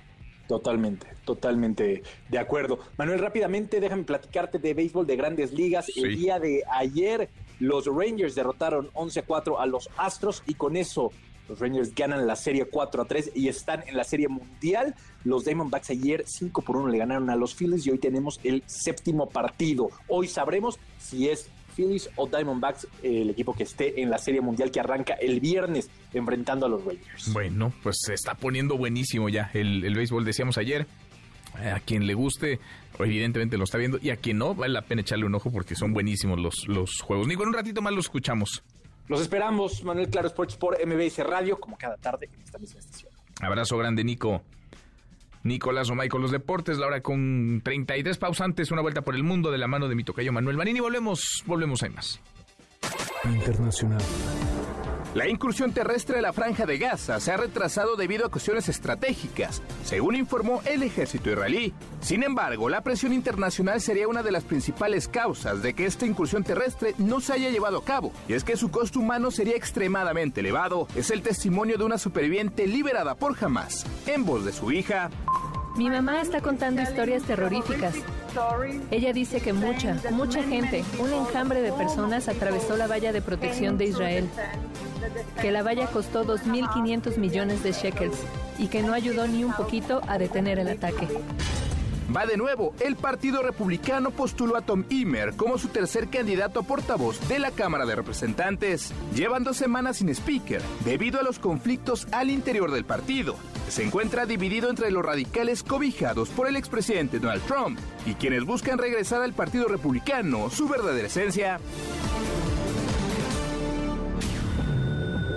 Totalmente, totalmente de acuerdo. Manuel, rápidamente déjame platicarte de béisbol de grandes ligas. El día de ayer los Rangers derrotaron 11-4 a los Astros y con eso los Rangers ganan la serie 4 a 3 y están en la serie mundial. Los Diamondbacks ayer 5 por 1 le ganaron a los Phillies y hoy tenemos el séptimo partido. Hoy sabremos si es Phillies o Diamondbacks, el equipo que esté en la Serie Mundial que arranca el viernes enfrentando a los Rangers.
Bueno, pues se está poniendo buenísimo ya el, el béisbol, decíamos ayer. A quien le guste, evidentemente lo está viendo, y a quien no, vale la pena echarle un ojo porque son buenísimos los, los juegos. Nico, en un ratito más lo escuchamos.
Los esperamos, Manuel Claro Sports por MBS Radio, como cada tarde en esta misma estación.
Abrazo grande, Nico. Nicolás Omay con los deportes, la hora con 33 pausantes, una vuelta por el mundo de la mano de mi tocayo Manuel Marín y volvemos, volvemos, hay más.
Internacional.
La incursión terrestre de la franja de Gaza se ha retrasado debido a cuestiones estratégicas, según informó el ejército israelí. Sin embargo, la presión internacional sería una de las principales causas de que esta incursión terrestre no se haya llevado a cabo, y es que su costo humano sería extremadamente elevado. Es el testimonio de una superviviente liberada por Hamas, en voz de su hija.
Mi mamá está contando historias terroríficas. Ella dice que mucha, mucha gente, un enjambre de personas atravesó la valla de protección de Israel, que la valla costó 2.500 millones de shekels y que no ayudó ni un poquito a detener el ataque.
Va de nuevo, el Partido Republicano postuló a Tom Emmer como su tercer candidato a portavoz de la Cámara de Representantes. Llevan dos semanas sin speaker, debido a los conflictos al interior del partido. Se encuentra dividido entre los radicales cobijados por el expresidente Donald Trump y quienes buscan regresar al Partido Republicano su verdadera esencia.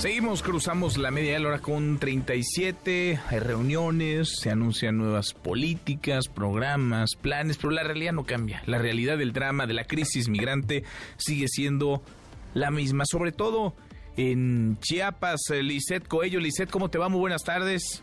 Seguimos, cruzamos la media hora con 37, hay reuniones, se anuncian nuevas políticas, programas, planes, pero la realidad no cambia. La realidad del drama, de la crisis migrante, sigue siendo la misma, sobre todo en Chiapas. Lisette Coello, Lisette, ¿cómo te va? Muy buenas tardes.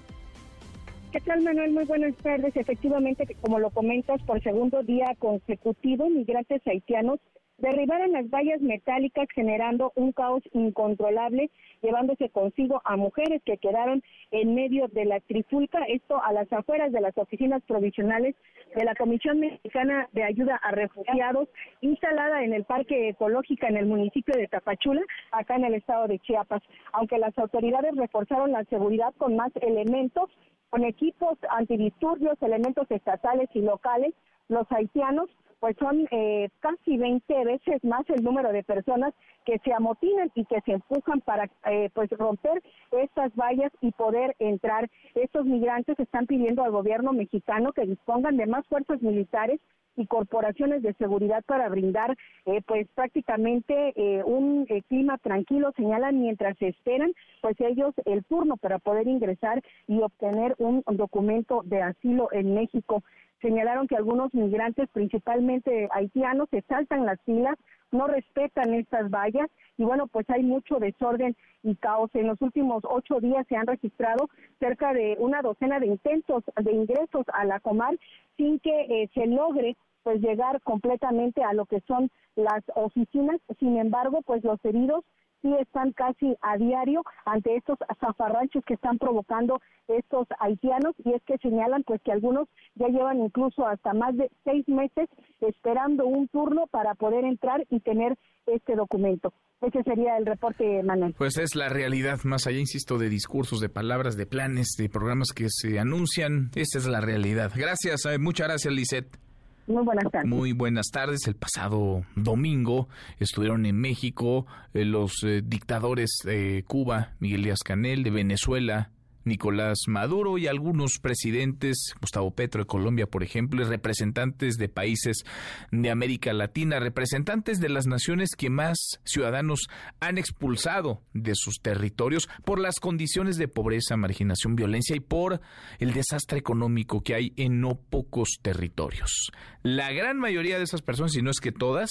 ¿Qué tal, Manuel? Muy buenas tardes. Efectivamente, como lo comentas, por segundo día consecutivo, migrantes haitianos derribaron las vallas metálicas generando un caos incontrolable, llevándose consigo a mujeres que quedaron en medio de la trifulca, esto a las afueras de las oficinas provisionales de la Comisión Mexicana de Ayuda a Refugiados, instalada en el Parque Ecológica en el municipio de Tapachula, acá en el estado de Chiapas. Aunque las autoridades reforzaron la seguridad con más elementos, con equipos antidisturbios, elementos estatales y locales, los haitianos pues son eh, casi 20 veces más el número de personas que se amotinan y que se empujan para eh, pues romper estas vallas y poder entrar. Estos migrantes están pidiendo al gobierno mexicano que dispongan de más fuerzas militares y corporaciones de seguridad para brindar eh, pues prácticamente un clima tranquilo señalan mientras esperan pues ellos el turno para poder ingresar y obtener un documento de asilo en México. Señalaron que algunos migrantes, principalmente haitianos, se saltan las filas, no respetan estas vallas y bueno, pues hay mucho desorden y caos. En los últimos ocho días se han registrado cerca de una docena de intentos de ingresos a la Comar sin que eh, se logre pues llegar completamente a lo que son las oficinas. Sin embargo, pues los heridos sí están casi a diario ante estos zafarranchos que están provocando estos haitianos y es que señalan pues que algunos ya llevan incluso hasta más de seis meses esperando un turno para poder entrar y tener este documento. Ese sería el reporte, Manuel.
Pues es la realidad, más allá, insisto, de discursos, de palabras, de planes, de programas que se anuncian. Esa es la realidad. Gracias, eh, muchas gracias, Lisette.
Muy buenas tardes.
Muy buenas tardes. El pasado domingo estuvieron en México eh, los eh, dictadores de Cuba, Miguel Díaz Canel, de Venezuela, Nicolás Maduro y algunos presidentes, Gustavo Petro de Colombia, por ejemplo, y representantes de países de América Latina, representantes de las naciones que más ciudadanos han expulsado de sus territorios por las condiciones de pobreza, marginación, violencia y por el desastre económico que hay en no pocos territorios. La gran mayoría de esas personas, si no es que todas,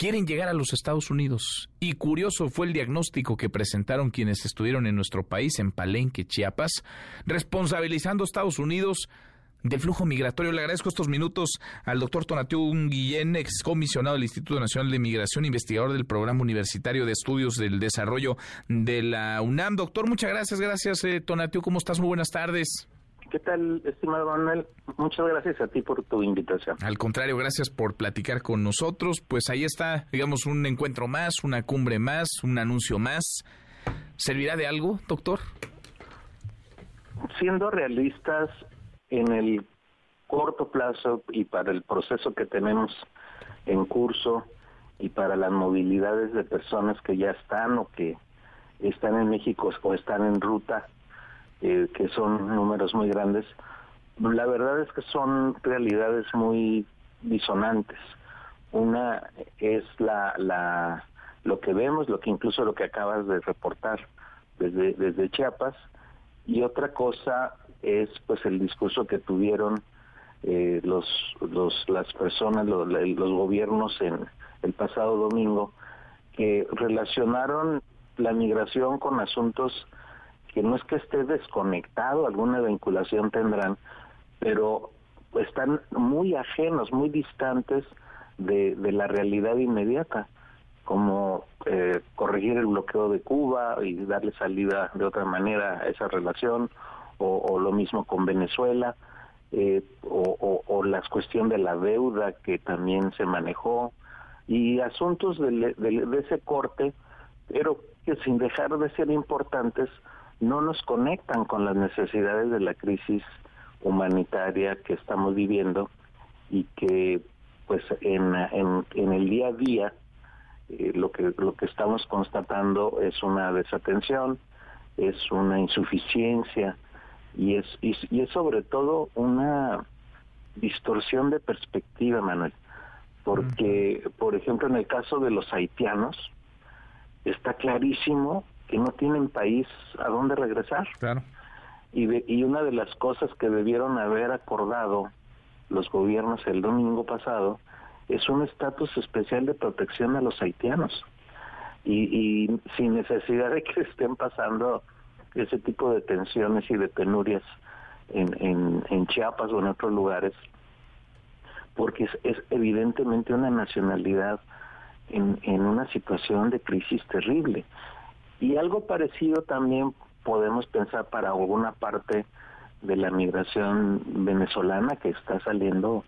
quieren llegar a los Estados Unidos. Y curioso fue el diagnóstico que presentaron quienes estuvieron en nuestro país, en Palenque, Chiapas, responsabilizando a Estados Unidos del flujo migratorio. Le agradezco estos minutos al doctor Tonatiuh Guillén, excomisionado del Instituto Nacional de Migración, investigador del Programa Universitario de Estudios del Desarrollo de la UNAM. Doctor, muchas gracias. Gracias, eh, Tonatiuh. ¿Cómo estás? Muy buenas tardes.
¿Qué tal, estimado Manuel? Muchas gracias a ti por tu invitación.
Al contrario, gracias por platicar con nosotros. Pues ahí está, digamos, un encuentro más, una cumbre más, un anuncio más. ¿Servirá de algo, doctor?
Siendo realistas, en el corto plazo y para el proceso que tenemos en curso y para las movilidades de personas que ya están o que están en México o están en ruta, eh, que son números muy grandes, la verdad es que son realidades muy disonantes. Una es la, la lo que vemos, lo que incluso lo que acabas de reportar desde, desde Chiapas, y otra cosa es pues el discurso que tuvieron eh, los, los las personas, los, los gobiernos en el pasado domingo, que relacionaron la migración con asuntos que no es que esté desconectado, alguna vinculación tendrán, pero están muy ajenos, muy distantes de, de la realidad inmediata, como eh, corregir el bloqueo de Cuba y darle salida de otra manera a esa relación, o, lo mismo con Venezuela, eh, o, o, la cuestión de la deuda que también se manejó, y asuntos de, de ese corte, pero que sin dejar de ser importantes, no nos conectan con las necesidades de la crisis humanitaria que estamos viviendo y que pues en, en, el día a día eh, lo que lo que estamos constatando es una desatención es una insuficiencia y es y, y es sobre todo una distorsión de perspectiva Manuel. Porque por ejemplo en el caso de los haitianos está clarísimo que no tienen país a dónde regresar.
Claro.
Y, y una de las cosas que debieron haber acordado los gobiernos el domingo pasado es un estatus especial de protección a los haitianos. Y, y sin necesidad de que estén pasando ese tipo de tensiones y de penurias en, en, en Chiapas o en otros lugares, porque es, es evidentemente una nacionalidad en, en una situación de crisis terrible. Y algo parecido también podemos pensar para alguna parte de la migración venezolana que está saliendo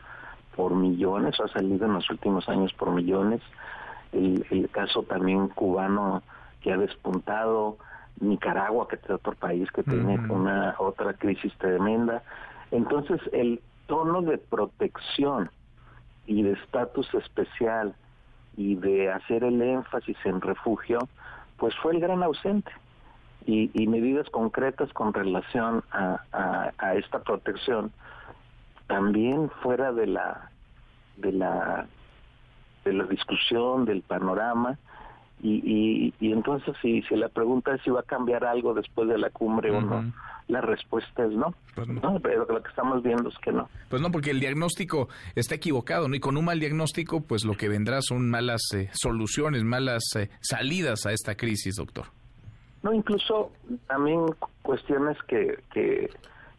por millones, o ha salido en los últimos años por millones, el, el caso también cubano que ha despuntado, Nicaragua, que es otro país que tiene una otra crisis tremenda. Entonces, el tono de protección y de estatus especial y de hacer el énfasis en refugio, pues fue el gran ausente. Y, medidas concretas con relación a, a, esta protección, también fuera de la de la de la discusión del panorama y, y, entonces si, si la pregunta es si va a cambiar algo después de la cumbre o no la respuesta es pues no. Pero lo que estamos viendo es que no.
Pues no, porque el diagnóstico está equivocado, ¿no? Y con un mal diagnóstico, pues lo que vendrá son malas eh, soluciones, malas eh, salidas a esta crisis, doctor.
No, incluso también cuestiones que, que,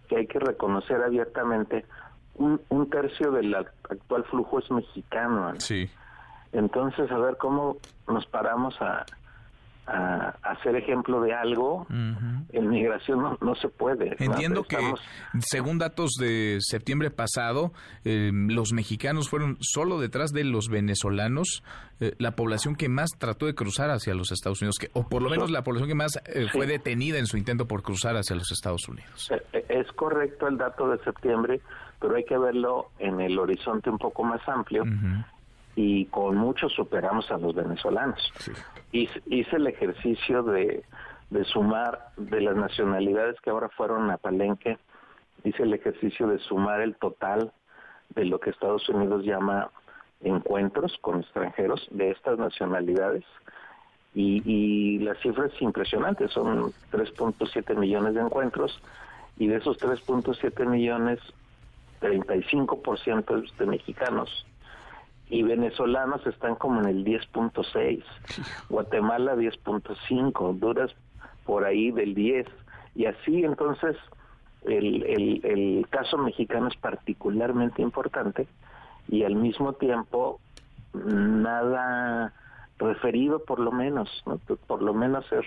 que hay que reconocer abiertamente. Un, un tercio del actual flujo es mexicano.
Sí.
Entonces, a ver cómo nos paramos a, a, hacer ejemplo de algo, en migración no, se puede.
Entiendo que, según datos de septiembre pasado, eh, los mexicanos fueron solo detrás de los venezolanos eh, la población que más trató de cruzar hacia los Estados Unidos, que, o por lo menos la población que más eh, fue detenida en su intento por cruzar hacia los Estados Unidos.
Es correcto el dato de septiembre, pero hay que verlo en el horizonte un poco más amplio y con mucho superamos a los venezolanos. Hice, el ejercicio de, de sumar de las nacionalidades que ahora fueron a Palenque, hice el ejercicio de sumar el total de lo que Estados Unidos llama encuentros con extranjeros de estas nacionalidades y, y la cifra es impresionante, son 3.7 millones de encuentros y de esos 3.7 millones, 35% de mexicanos y venezolanos están como en el 10.6, Guatemala 10.5, Honduras por ahí del 10 y así entonces el, el, el caso mexicano es particularmente importante y al mismo tiempo nada referido por lo menos, por lo menos ser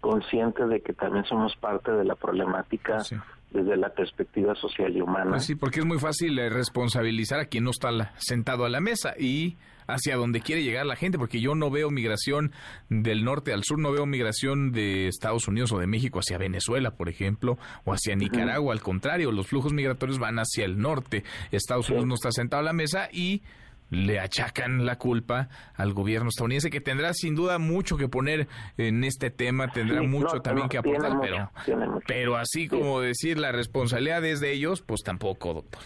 consciente de que también somos parte de la problemática desde la perspectiva social y humana.
Pues sí, porque es muy fácil eh, responsabilizar a quien no está sentado a la mesa y hacia donde quiere llegar la gente, porque yo no veo migración del norte al sur, no veo migración de Estados Unidos o de México hacia Venezuela, por ejemplo, o hacia Nicaragua, al contrario, los flujos migratorios van hacia el norte, Estados Unidos no está sentado a la mesa y le achacan la culpa al gobierno estadounidense, que tendrá sin duda mucho que poner en este tema, tendrá
Sí,
mucho
no,
también
no,
que aportar,
mucho,
pero, pero así como decir la responsabilidad es de ellos, pues tampoco, doctor.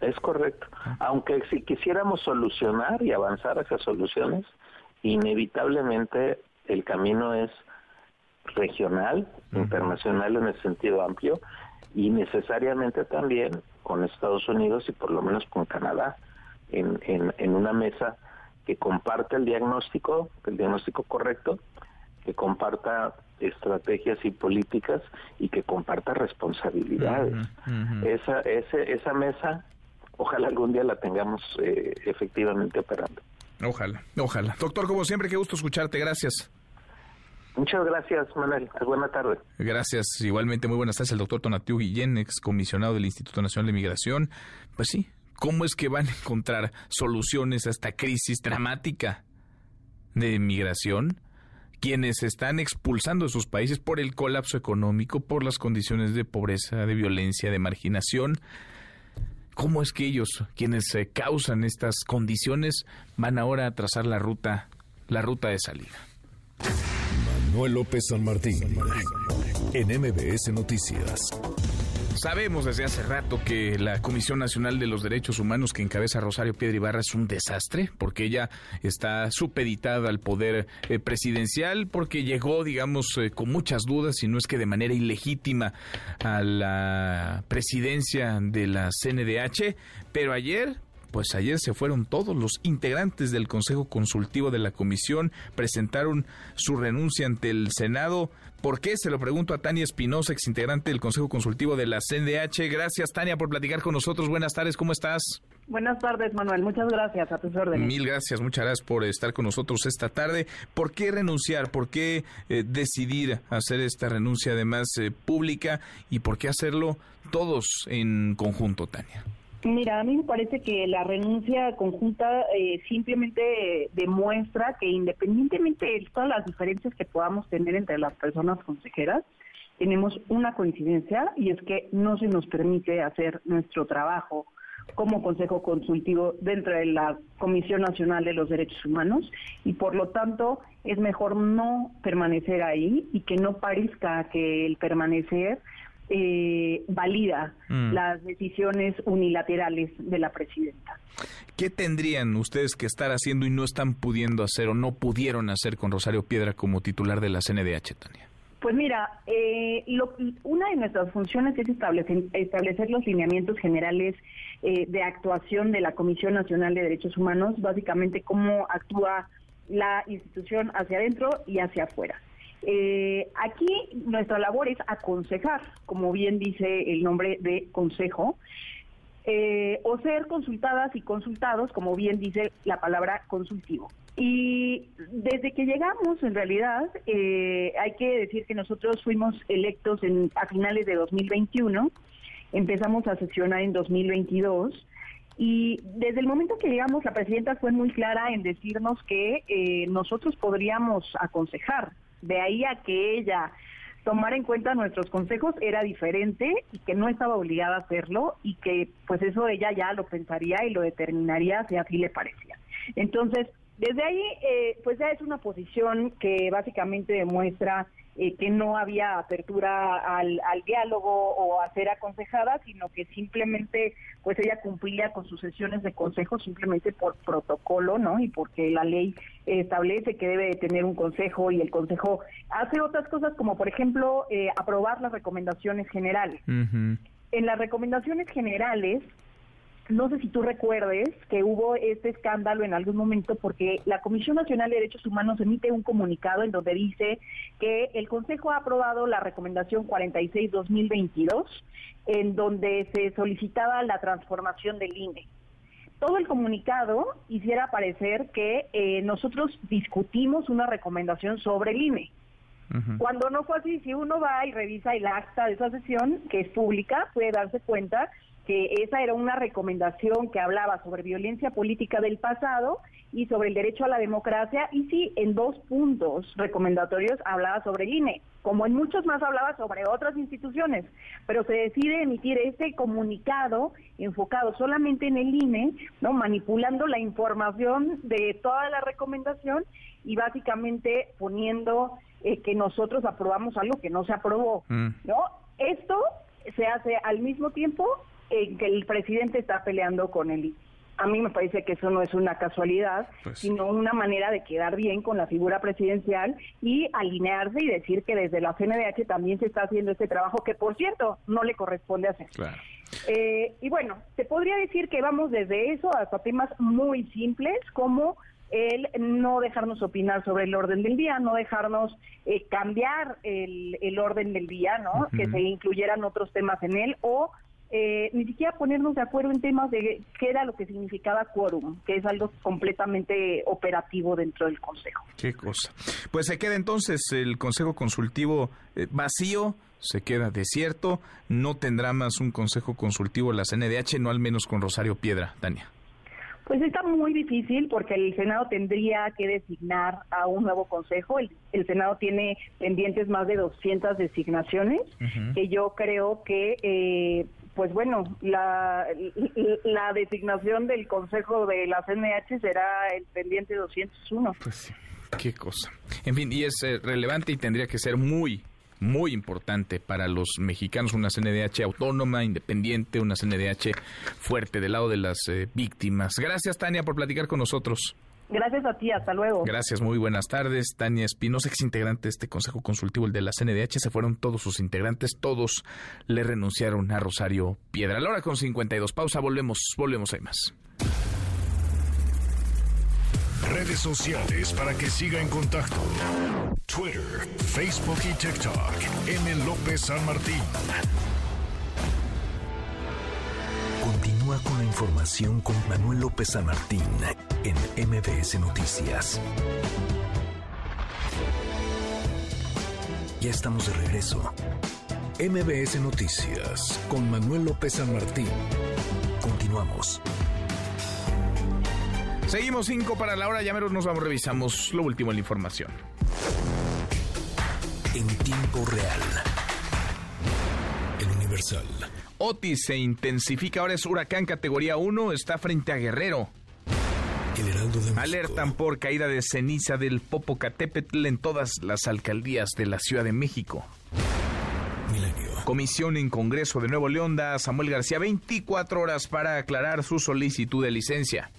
Es correcto. Aunque si quisiéramos solucionar y avanzar hacia soluciones, inevitablemente el camino es regional, internacional en el sentido amplio y necesariamente también con Estados Unidos y por lo menos con Canadá en, en, en una mesa que comparta el diagnóstico, el diagnóstico correcto, que comparta estrategias y políticas y que comparta responsabilidades. Esa, ese, esa mesa, ojalá algún día la tengamos eh, efectivamente operando.
Ojalá, ojalá. Doctor, como siempre, qué gusto escucharte, gracias.
Muchas gracias, Manuel. Buena tarde.
Gracias. Igualmente, muy buenas tardes, el doctor Tonatiu Guillén, ex comisionado del Instituto Nacional de Migración. Pues sí, ¿cómo es que van a encontrar soluciones a esta crisis dramática de migración? Quienes están expulsando de sus países por el colapso económico, por las condiciones de pobreza, de violencia, de marginación. ¿Cómo es que ellos, quienes causan estas condiciones, van ahora a trazar la ruta, la ruta de salida?
Manuel López San Martín, en MBS Noticias.
Sabemos desde hace rato que la Comisión Nacional de los Derechos Humanos que encabeza Rosario Piedra Ibarra es un desastre, porque ella está supeditada al poder eh, presidencial, porque llegó, digamos, eh, con muchas dudas, y no es que de manera ilegítima, a la presidencia de la CNDH, pero ayer pues ayer se fueron todos los integrantes del Consejo Consultivo de la Comisión, presentaron su renuncia ante el Senado. ¿Por qué? Se lo pregunto a Tania Espinosa, exintegrante del Consejo Consultivo de la CNDH. Gracias, Tania, por platicar con nosotros. Buenas tardes, ¿cómo estás?
Buenas tardes, Manuel. Muchas gracias a tus órdenes.
Mil gracias, muchas gracias por estar con nosotros esta tarde. ¿Por qué renunciar? ¿Por qué eh, decidir hacer esta renuncia además eh, pública? ¿Y por qué hacerlo todos en conjunto, Tania?
Mira, a mí me parece que la renuncia conjunta eh, simplemente demuestra que independientemente de todas las diferencias que podamos tener entre las personas consejeras, tenemos una coincidencia y es que no se nos permite hacer nuestro trabajo como Consejo Consultivo dentro de la Comisión Nacional de los Derechos Humanos y por lo tanto es mejor no permanecer ahí y que no parezca que el permanecer eh, valida
Mm.
las decisiones unilaterales de la presidenta.
¿Qué tendrían ustedes que estar haciendo y no están pudiendo hacer o no pudieron hacer con Rosario Piedra como titular de la CNDH, Tania?
Pues mira, eh, lo- una de nuestras funciones es establecer, establecer los lineamientos generales eh, de actuación de la Comisión Nacional de Derechos Humanos, básicamente cómo actúa la institución hacia adentro y hacia afuera. Eh, aquí nuestra labor es aconsejar, como bien dice el nombre de consejo, eh, o ser consultadas y consultados, como bien dice la palabra consultivo. Y desde que llegamos, en realidad, eh, hay que decir que nosotros fuimos electos en, a finales de 2021, empezamos a sesionar en 2022. Y desde el momento que llegamos, la presidenta fue muy clara en decirnos que eh, nosotros podríamos aconsejar. De ahí a que ella tomara en cuenta nuestros consejos era diferente y que no estaba obligada a hacerlo y que pues eso ella ya lo pensaría y lo determinaría si así le parecía. Entonces, desde ahí, eh, pues ya es una posición que básicamente demuestra eh, que no había apertura al, al diálogo o a ser aconsejada, sino que simplemente, pues ella cumplía con sus sesiones de consejo simplemente por protocolo, ¿no? Y porque la ley establece que debe de tener un consejo y el consejo hace otras cosas como, por ejemplo, eh, aprobar las recomendaciones generales. En las recomendaciones generales, no sé si tú recuerdes que hubo este escándalo en algún momento porque la Comisión Nacional de Derechos Humanos emite un comunicado en donde dice que el Consejo ha aprobado la recomendación 46-2022 en donde se solicitaba la transformación del INE. Todo el comunicado hiciera parecer que eh, nosotros discutimos una recomendación sobre el INE. Cuando no fue así, si uno va y revisa el acta de esa sesión, que es pública, puede darse cuenta que esa era una recomendación que hablaba sobre violencia política del pasado y sobre el derecho a la democracia y sí, en dos puntos recomendatorios hablaba sobre el INE, como en muchos más hablaba sobre otras instituciones, pero se decide emitir este comunicado enfocado solamente en el INE, no manipulando la información de toda la recomendación y básicamente poniendo eh, que nosotros aprobamos algo que no se aprobó,
Mm.
¿no? Esto se hace al mismo tiempo en que el presidente está peleando con el INE. A mí me parece que eso no es una casualidad,
Pues
sino una manera de quedar bien con la figura presidencial y alinearse y decir que desde la CNDH también se está haciendo este trabajo que, por cierto, no le corresponde hacer.
Claro.
Eh, y bueno, te podría decir que vamos desde eso hasta temas muy simples como el no dejarnos opinar sobre el orden del día, no dejarnos eh, cambiar el, el orden del día, ¿no? Que se incluyeran otros temas en él o eh, ni siquiera ponernos de acuerdo en temas de qué era lo que significaba quórum, que es algo completamente operativo dentro del Consejo.
Qué cosa. Pues se queda entonces el Consejo Consultivo eh, vacío, se queda desierto, no tendrá más un Consejo Consultivo la CNDH, no al menos con Rosario Piedra, Tania.
Pues está muy difícil porque el Senado tendría que designar a un nuevo consejo. El, el Senado tiene pendientes más de 200 designaciones que yo creo que, eh, pues bueno, la, designación del consejo de la CNH será el pendiente 201.
Pues Qué cosa. En fin, y es eh, relevante y tendría que ser muy, muy importante para los mexicanos una CNDH autónoma, independiente, una CNDH fuerte del lado de las eh, víctimas. Gracias, Tania, por platicar con nosotros.
Gracias a ti, hasta luego.
Gracias, muy buenas tardes. Tania Espinosa, ex integrante de este Consejo Consultivo, el de la CNDH, se fueron todos sus integrantes, todos le renunciaron a Rosario Piedra. A la hora con 52, pausa, volvemos, volvemos, hay más.
Redes sociales para que siga en contacto: Twitter, Facebook y TikTok. M. López San Martín.
Continúa con la información con Manuel López San Martín en MBS Noticias. Ya estamos de regreso. MBS Noticias con Manuel López San Martín. Continuamos.
Seguimos cinco para la hora, ya menos nos vamos, revisamos lo último en la información.
En tiempo real. El Universal.
Otis se intensifica, ahora es huracán categoría 1, está frente a Guerrero.
De
Alertan por caída de ceniza del Popocatépetl en todas las alcaldías de la Ciudad de México. Comisión en Congreso de Nuevo León da a Samuel García 24 horas para aclarar su solicitud de licencia.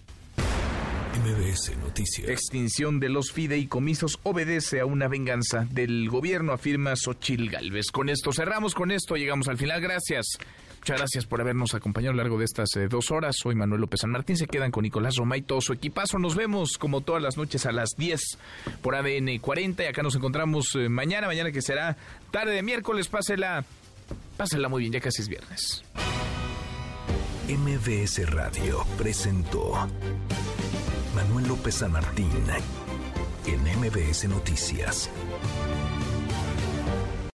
MBS Noticias.
Extinción de los fideicomisos obedece a una venganza del gobierno, afirma Xochil Gálvez. Con esto cerramos, con esto llegamos al final. Gracias. Muchas gracias por habernos acompañado a lo largo de estas eh, dos horas. Soy Manuel López San Martín. Se quedan con Nicolás Roma y todo su equipazo. Nos vemos como todas las noches a las 10 por ADN 40. Y acá nos encontramos eh, mañana, mañana que será tarde de miércoles. Pásela, pásela muy bien, ya casi es viernes.
MBS Radio presentó Manuel López San Martín en MBS Noticias.